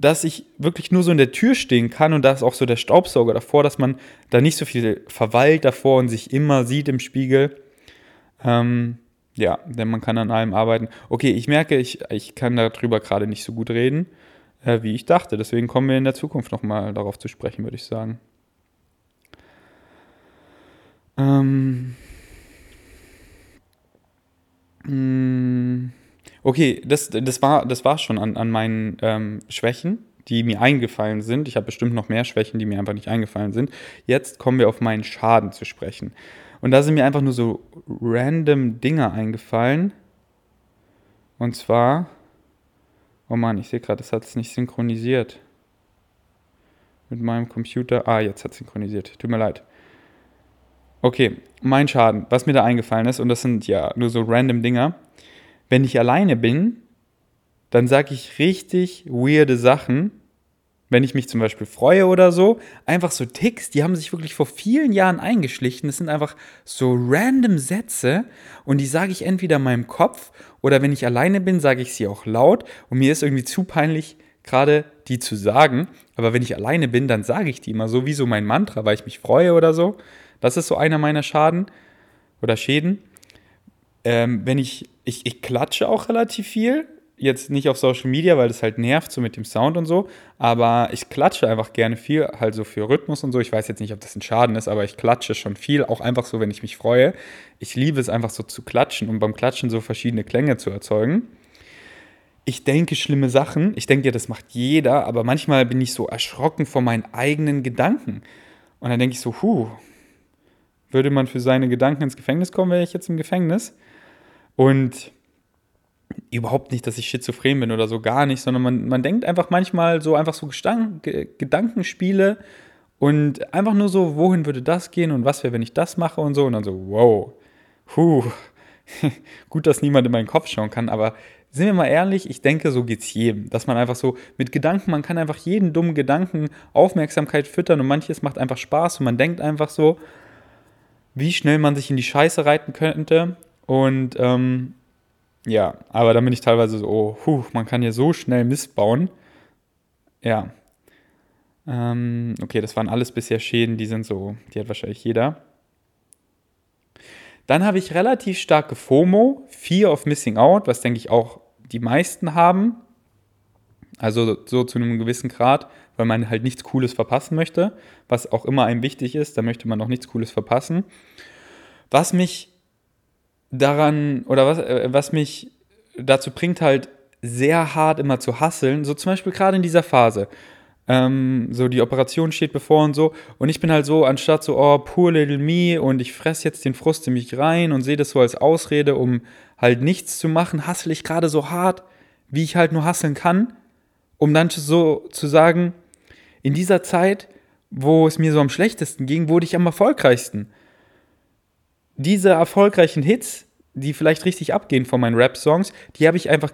dass ich wirklich nur so in der Tür stehen kann und da ist auch so der Staubsauger davor, dass man da nicht so viel verweilt davor und sich immer sieht im Spiegel. Ähm, ja, denn man kann an allem arbeiten. Okay, ich merke, ich, ich kann darüber gerade nicht so gut reden, äh, wie ich dachte. Deswegen kommen wir in der Zukunft nochmal darauf zu sprechen, würde ich sagen. Ähm. Mh. Okay, das, das, war, das war schon an, an meinen ähm, Schwächen, die mir eingefallen sind. Ich habe bestimmt noch mehr Schwächen, die mir einfach nicht eingefallen sind. Jetzt kommen wir auf meinen Schaden zu sprechen. Und da sind mir einfach nur so random Dinge eingefallen. Und zwar, oh Mann, ich sehe gerade, das hat es nicht synchronisiert. Mit meinem Computer. Ah, jetzt hat es synchronisiert. Tut mir leid. Okay, mein Schaden, was mir da eingefallen ist, und das sind ja nur so random Dinger. Wenn ich alleine bin, dann sage ich richtig weirde Sachen. Wenn ich mich zum Beispiel freue oder so, einfach so Ticks, die haben sich wirklich vor vielen Jahren eingeschlichen. Das sind einfach so random Sätze und die sage ich entweder in meinem Kopf oder wenn ich alleine bin, sage ich sie auch laut und mir ist irgendwie zu peinlich, gerade die zu sagen. Aber wenn ich alleine bin, dann sage ich die immer so wie so mein Mantra, weil ich mich freue oder so. Das ist so einer meiner Schaden oder Schäden. Ähm, wenn ich, ich, ich klatsche auch relativ viel. Jetzt nicht auf Social Media, weil das halt nervt, so mit dem Sound und so. Aber ich klatsche einfach gerne viel, halt so für Rhythmus und so. Ich weiß jetzt nicht, ob das ein Schaden ist, aber ich klatsche schon viel, auch einfach so, wenn ich mich freue. Ich liebe es einfach so zu klatschen und beim Klatschen so verschiedene Klänge zu erzeugen. Ich denke schlimme Sachen. Ich denke ja, das macht jeder, aber manchmal bin ich so erschrocken vor meinen eigenen Gedanken. Und dann denke ich so, huh, würde man für seine Gedanken ins Gefängnis kommen, wäre ich jetzt im Gefängnis. Und überhaupt nicht, dass ich schizophren bin oder so, gar nicht, sondern man, man denkt einfach manchmal so einfach so Gestank, Gedankenspiele und einfach nur so, wohin würde das gehen und was wäre, wenn ich das mache und so. Und dann so, wow, puh, <laughs> gut, dass niemand in meinen Kopf schauen kann, aber sind wir mal ehrlich, ich denke, so geht es jedem. Dass man einfach so mit Gedanken, man kann einfach jeden dummen Gedanken Aufmerksamkeit füttern und manches macht einfach Spaß und man denkt einfach so, wie schnell man sich in die Scheiße reiten könnte. Und ähm, ja, aber dann bin ich teilweise so, oh, puh, man kann ja so schnell missbauen. Ja. Ähm, okay, das waren alles bisher Schäden, die sind so, die hat wahrscheinlich jeder. Dann habe ich relativ starke FOMO, Fear of Missing Out, was denke ich auch die meisten haben. Also so zu einem gewissen Grad, weil man halt nichts Cooles verpassen möchte, was auch immer einem wichtig ist, da möchte man noch nichts Cooles verpassen. Was mich daran, oder was, äh, was mich dazu bringt, halt sehr hart immer zu hasseln, so zum Beispiel gerade in dieser Phase. ähm, so die Operation steht bevor und so. Und ich bin halt so, anstatt so, oh, poor little me und ich fresse jetzt den Frust in mich rein und sehe das so als Ausrede, um halt nichts zu machen, hassle ich gerade so hart, wie ich halt nur hasseln kann, um dann so zu sagen, in dieser Zeit, wo es mir so am schlechtesten ging, wurde ich am erfolgreichsten. Diese erfolgreichen Hits, die vielleicht richtig abgehen von meinen Rap-Songs, die habe ich einfach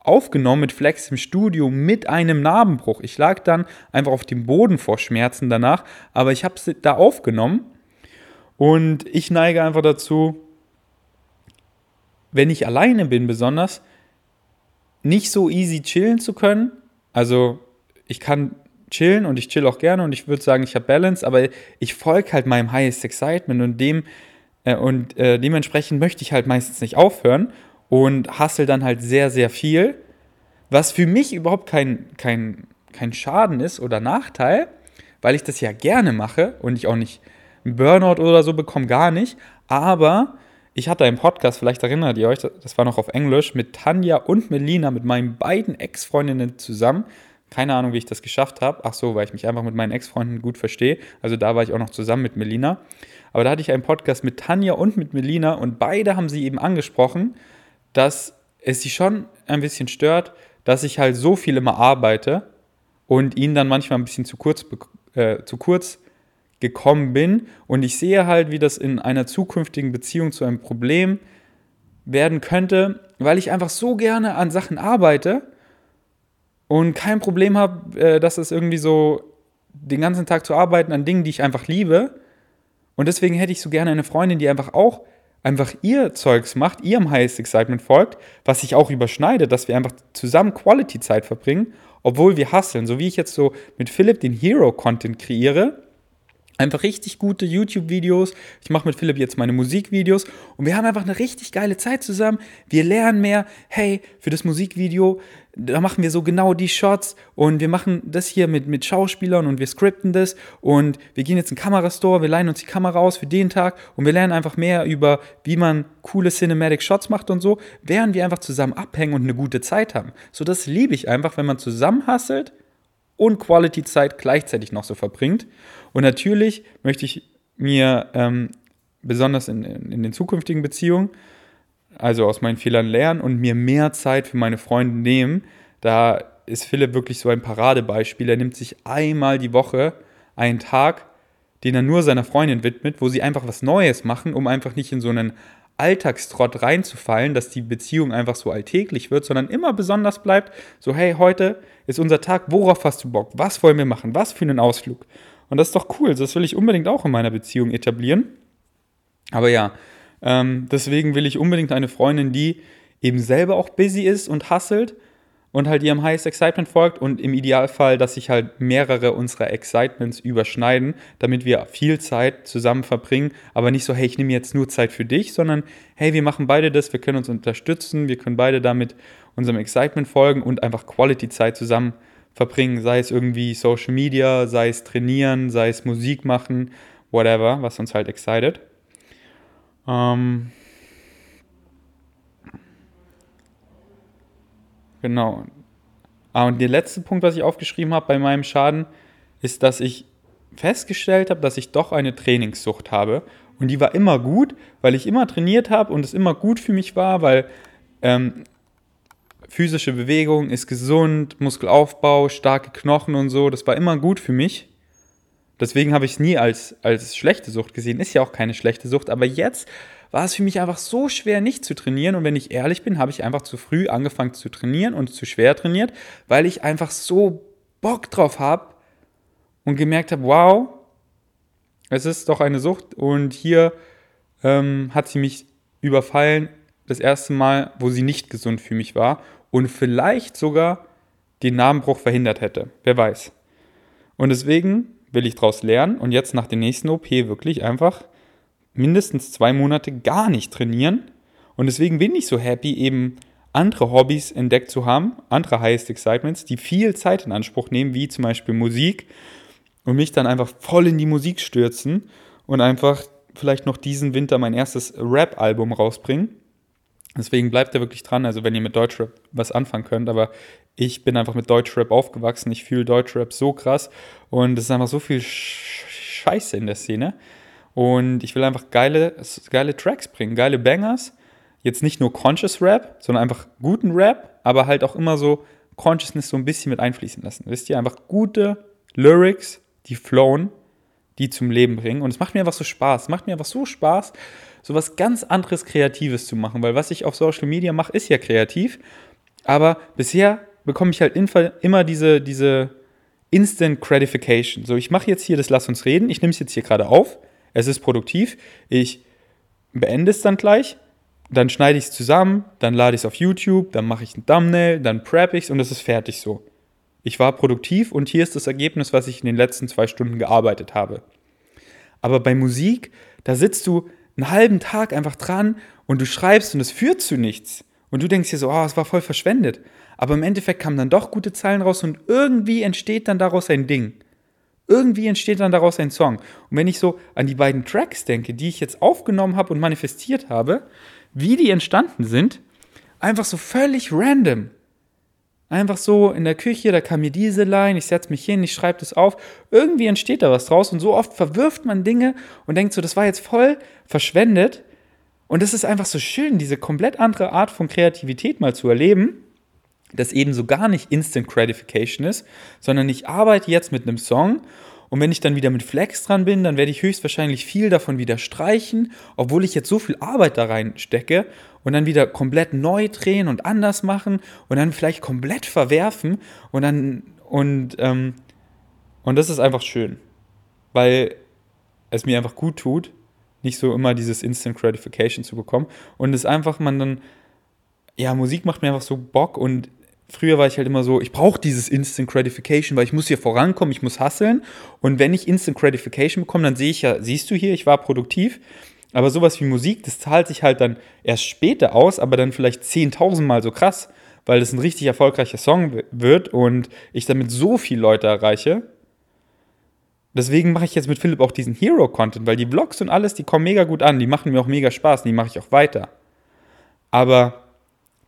aufgenommen mit Flex im Studio mit einem Narbenbruch. Ich lag dann einfach auf dem Boden vor Schmerzen danach, aber ich habe es da aufgenommen und ich neige einfach dazu, wenn ich alleine bin besonders, nicht so easy chillen zu können. Also ich kann chillen und ich chill auch gerne und ich würde sagen, ich habe Balance, aber ich folge halt meinem Highest Excitement und dem und äh, dementsprechend möchte ich halt meistens nicht aufhören und hustle dann halt sehr, sehr viel, was für mich überhaupt kein, kein, kein Schaden ist oder Nachteil, weil ich das ja gerne mache und ich auch nicht einen Burnout oder so bekomme, gar nicht. Aber ich hatte einen Podcast, vielleicht erinnert ihr euch, das war noch auf Englisch, mit Tanja und Melina, mit meinen beiden Ex-Freundinnen zusammen. Keine Ahnung, wie ich das geschafft habe. Ach so, weil ich mich einfach mit meinen Ex-Freunden gut verstehe. Also da war ich auch noch zusammen mit Melina. Aber da hatte ich einen Podcast mit Tanja und mit Melina und beide haben sie eben angesprochen, dass es sie schon ein bisschen stört, dass ich halt so viel immer arbeite und ihnen dann manchmal ein bisschen zu kurz, äh, zu kurz gekommen bin. Und ich sehe halt, wie das in einer zukünftigen Beziehung zu einem Problem werden könnte, weil ich einfach so gerne an Sachen arbeite und kein Problem habe, äh, dass es irgendwie so den ganzen Tag zu arbeiten an Dingen, die ich einfach liebe. Und deswegen hätte ich so gerne eine Freundin, die einfach auch einfach ihr Zeugs macht, ihrem Highest Excitement folgt, was sich auch überschneidet, dass wir einfach zusammen Quality-Zeit verbringen, obwohl wir hasseln. So wie ich jetzt so mit Philipp den Hero-Content kreiere, Einfach richtig gute YouTube-Videos. Ich mache mit Philipp jetzt meine Musikvideos und wir haben einfach eine richtig geile Zeit zusammen. Wir lernen mehr. Hey, für das Musikvideo, da machen wir so genau die Shots und wir machen das hier mit, mit Schauspielern und wir scripten das und wir gehen jetzt in den Kamerastore, wir leihen uns die Kamera aus für den Tag und wir lernen einfach mehr über, wie man coole Cinematic Shots macht und so, während wir einfach zusammen abhängen und eine gute Zeit haben. So, das liebe ich einfach, wenn man zusammen hasselt und Quality-Zeit gleichzeitig noch so verbringt. Und natürlich möchte ich mir ähm, besonders in, in, in den zukünftigen Beziehungen, also aus meinen Fehlern lernen und mir mehr Zeit für meine Freunde nehmen. Da ist Philipp wirklich so ein Paradebeispiel. Er nimmt sich einmal die Woche einen Tag, den er nur seiner Freundin widmet, wo sie einfach was Neues machen, um einfach nicht in so einen Alltagstrott reinzufallen, dass die Beziehung einfach so alltäglich wird, sondern immer besonders bleibt, so hey, heute ist unser Tag, worauf hast du Bock? Was wollen wir machen? Was für einen Ausflug? Und das ist doch cool, das will ich unbedingt auch in meiner Beziehung etablieren. Aber ja, ähm, deswegen will ich unbedingt eine Freundin, die eben selber auch busy ist und hustelt und halt ihrem Highest Excitement folgt und im Idealfall, dass sich halt mehrere unserer Excitements überschneiden, damit wir viel Zeit zusammen verbringen, aber nicht so, hey, ich nehme jetzt nur Zeit für dich, sondern hey, wir machen beide das, wir können uns unterstützen, wir können beide damit unserem Excitement folgen und einfach Quality-Zeit zusammen verbringen, sei es irgendwie Social Media, sei es trainieren, sei es Musik machen, whatever, was uns halt excited. Ähm, Genau. Ah, und der letzte Punkt, was ich aufgeschrieben habe bei meinem Schaden, ist, dass ich festgestellt habe, dass ich doch eine Trainingssucht habe. Und die war immer gut, weil ich immer trainiert habe und es immer gut für mich war, weil ähm, physische Bewegung ist gesund, Muskelaufbau, starke Knochen und so, das war immer gut für mich. Deswegen habe ich es nie als, als schlechte Sucht gesehen. Ist ja auch keine schlechte Sucht, aber jetzt war es für mich einfach so schwer, nicht zu trainieren. Und wenn ich ehrlich bin, habe ich einfach zu früh angefangen zu trainieren und zu schwer trainiert, weil ich einfach so Bock drauf habe und gemerkt habe, wow, es ist doch eine Sucht. Und hier ähm, hat sie mich überfallen, das erste Mal, wo sie nicht gesund für mich war und vielleicht sogar den Namenbruch verhindert hätte. Wer weiß. Und deswegen will ich daraus lernen und jetzt nach der nächsten OP wirklich einfach mindestens zwei Monate gar nicht trainieren. Und deswegen bin ich so happy, eben andere Hobbys entdeckt zu haben, andere Highest Excitements, die viel Zeit in Anspruch nehmen, wie zum Beispiel Musik, und mich dann einfach voll in die Musik stürzen und einfach vielleicht noch diesen Winter mein erstes Rap-Album rausbringen. Deswegen bleibt er wirklich dran, also wenn ihr mit Deutschrap was anfangen könnt, aber ich bin einfach mit Deutschrap aufgewachsen, ich fühle Deutschrap so krass. Und es ist einfach so viel Scheiße in der Szene. Und ich will einfach geile, geile Tracks bringen, geile Bangers, jetzt nicht nur Conscious Rap, sondern einfach guten Rap, aber halt auch immer so Consciousness so ein bisschen mit einfließen lassen. Wisst ihr, einfach gute Lyrics, die flowen, die zum Leben bringen. Und es macht mir einfach so Spaß, es macht mir einfach so Spaß, so was ganz anderes Kreatives zu machen, weil was ich auf Social Media mache, ist ja kreativ, aber bisher bekomme ich halt immer diese, diese Instant Gratification. So, ich mache jetzt hier das Lass uns reden, ich nehme es jetzt hier gerade auf, es ist produktiv, ich beende es dann gleich, dann schneide ich es zusammen, dann lade ich es auf YouTube, dann mache ich ein Thumbnail, dann prep ich es und es ist fertig so. Ich war produktiv und hier ist das Ergebnis, was ich in den letzten zwei Stunden gearbeitet habe. Aber bei Musik, da sitzt du einen halben Tag einfach dran und du schreibst und es führt zu nichts. Und du denkst dir so, oh, es war voll verschwendet. Aber im Endeffekt kamen dann doch gute Zeilen raus und irgendwie entsteht dann daraus ein Ding. Irgendwie entsteht dann daraus ein Song. Und wenn ich so an die beiden Tracks denke, die ich jetzt aufgenommen habe und manifestiert habe, wie die entstanden sind, einfach so völlig random. Einfach so in der Küche, da kam mir diese Line, ich setze mich hin, ich schreibe das auf. Irgendwie entsteht da was draus und so oft verwirft man Dinge und denkt so, das war jetzt voll verschwendet. Und es ist einfach so schön, diese komplett andere Art von Kreativität mal zu erleben, das eben so gar nicht Instant Gratification ist, sondern ich arbeite jetzt mit einem Song und wenn ich dann wieder mit Flex dran bin, dann werde ich höchstwahrscheinlich viel davon wieder streichen, obwohl ich jetzt so viel Arbeit da reinstecke und dann wieder komplett neu drehen und anders machen und dann vielleicht komplett verwerfen und dann und ähm, und das ist einfach schön, weil es mir einfach gut tut, nicht so immer dieses Instant Gratification zu bekommen und es einfach man dann ja Musik macht mir einfach so Bock und früher war ich halt immer so, ich brauche dieses Instant Gratification, weil ich muss hier vorankommen, ich muss hasseln. Und wenn ich Instant Gratification bekomme, dann sehe ich ja, siehst du hier, ich war produktiv. Aber sowas wie Musik, das zahlt sich halt dann erst später aus, aber dann vielleicht 10.000 Mal so krass, weil das ein richtig erfolgreicher Song wird und ich damit so viele Leute erreiche. Deswegen mache ich jetzt mit Philipp auch diesen Hero-Content, weil die Vlogs und alles, die kommen mega gut an, die machen mir auch mega Spaß, die mache ich auch weiter. Aber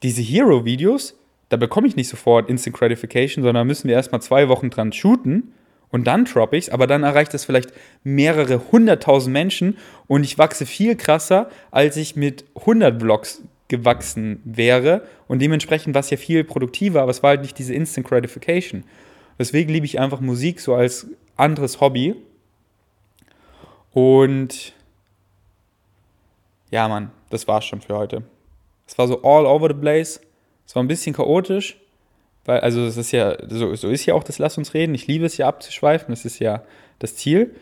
diese Hero-Videos, da bekomme ich nicht sofort Instant Gratification, sondern müssen wir erstmal zwei Wochen dran shooten und dann droppe ich es, aber dann erreicht es vielleicht mehrere hunderttausend Menschen und ich wachse viel krasser, als ich mit 100 Vlogs gewachsen wäre und dementsprechend war es ja viel produktiver, aber es war halt nicht diese Instant Gratification. Deswegen liebe ich einfach Musik so als anderes Hobby. Und ja, Mann, das war's schon für heute. Es war so all over the place. Es war ein bisschen chaotisch, weil, also es ist ja, so, so ist ja auch das Lass uns reden. Ich liebe es ja abzuschweifen, das ist ja das Ziel.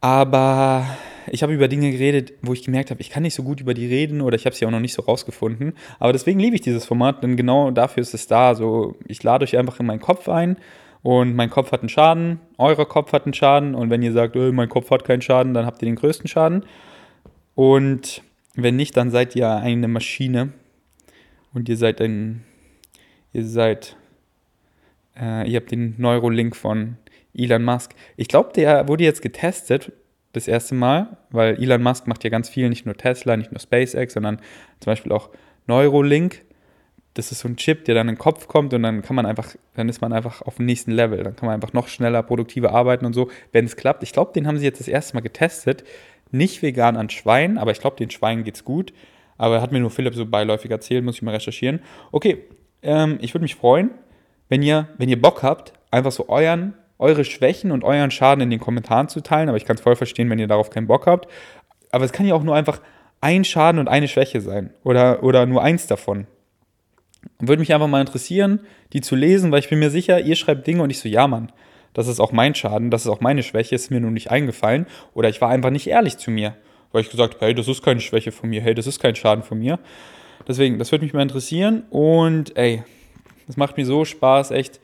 Aber ich habe über Dinge geredet, wo ich gemerkt habe, ich kann nicht so gut über die reden oder ich habe sie auch noch nicht so rausgefunden. Aber deswegen liebe ich dieses Format, denn genau dafür ist es da. So, ich lade euch einfach in meinen Kopf ein und mein Kopf hat einen Schaden, euer Kopf hat einen Schaden und wenn ihr sagt, oh, mein Kopf hat keinen Schaden, dann habt ihr den größten Schaden. Und wenn nicht, dann seid ihr eine Maschine und ihr seid ein, ihr seid, äh, ihr habt den Neurolink von Elon Musk. Ich glaube, der wurde jetzt getestet das erste Mal, weil Elon Musk macht ja ganz viel, nicht nur Tesla, nicht nur SpaceX, sondern zum Beispiel auch Neurolink. Das ist so ein Chip, der dann in den Kopf kommt und dann kann man einfach, dann ist man einfach auf dem nächsten Level. Dann kann man einfach noch schneller, produktiver arbeiten und so, wenn es klappt. Ich glaube, den haben sie jetzt das erste Mal getestet. Nicht vegan an Schweinen, aber ich glaube, den Schweinen geht es gut. Aber hat mir nur Philipp so beiläufig erzählt, muss ich mal recherchieren. Okay, ähm, ich würde mich freuen, wenn ihr, wenn ihr Bock habt, einfach so euren, eure Schwächen und euren Schaden in den Kommentaren zu teilen. Aber ich kann es voll verstehen, wenn ihr darauf keinen Bock habt. Aber es kann ja auch nur einfach ein Schaden und eine Schwäche sein. Oder, oder nur eins davon. Würde mich einfach mal interessieren, die zu lesen, weil ich bin mir sicher, ihr schreibt Dinge und ich so, ja, Mann, das ist auch mein Schaden, das ist auch meine Schwäche, ist mir nur nicht eingefallen. Oder ich war einfach nicht ehrlich zu mir weil ich gesagt habe, hey, das ist keine Schwäche von mir, hey, das ist kein Schaden von mir. Deswegen, das würde mich mal interessieren und ey, das macht mir so Spaß, echt.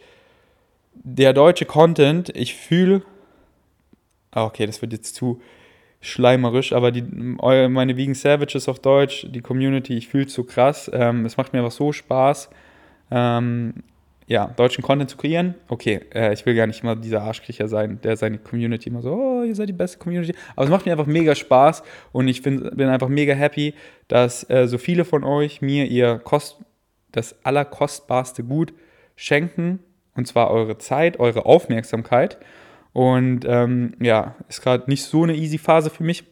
Der deutsche Content, ich fühle, ah, okay, das wird jetzt zu schleimerisch, aber die, meine Vegan Savages auf Deutsch, die Community, ich fühle es so krass. Ähm, es macht mir einfach so Spaß. Ähm, ja, deutschen Content zu kreieren. Okay, äh, ich will gar nicht immer dieser Arschkriecher sein, der seine Community immer so, oh, ihr seid die beste Community. Aber es macht mir einfach mega Spaß und ich bin, bin einfach mega happy, dass äh, so viele von euch mir ihr Kost, das allerkostbarste Gut schenken. Und zwar eure Zeit, eure Aufmerksamkeit. Und ähm, ja, ist gerade nicht so eine easy Phase für mich.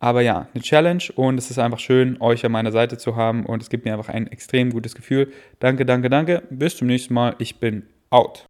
Aber ja, eine Challenge und es ist einfach schön, euch an meiner Seite zu haben und es gibt mir einfach ein extrem gutes Gefühl. Danke, danke, danke. Bis zum nächsten Mal. Ich bin out.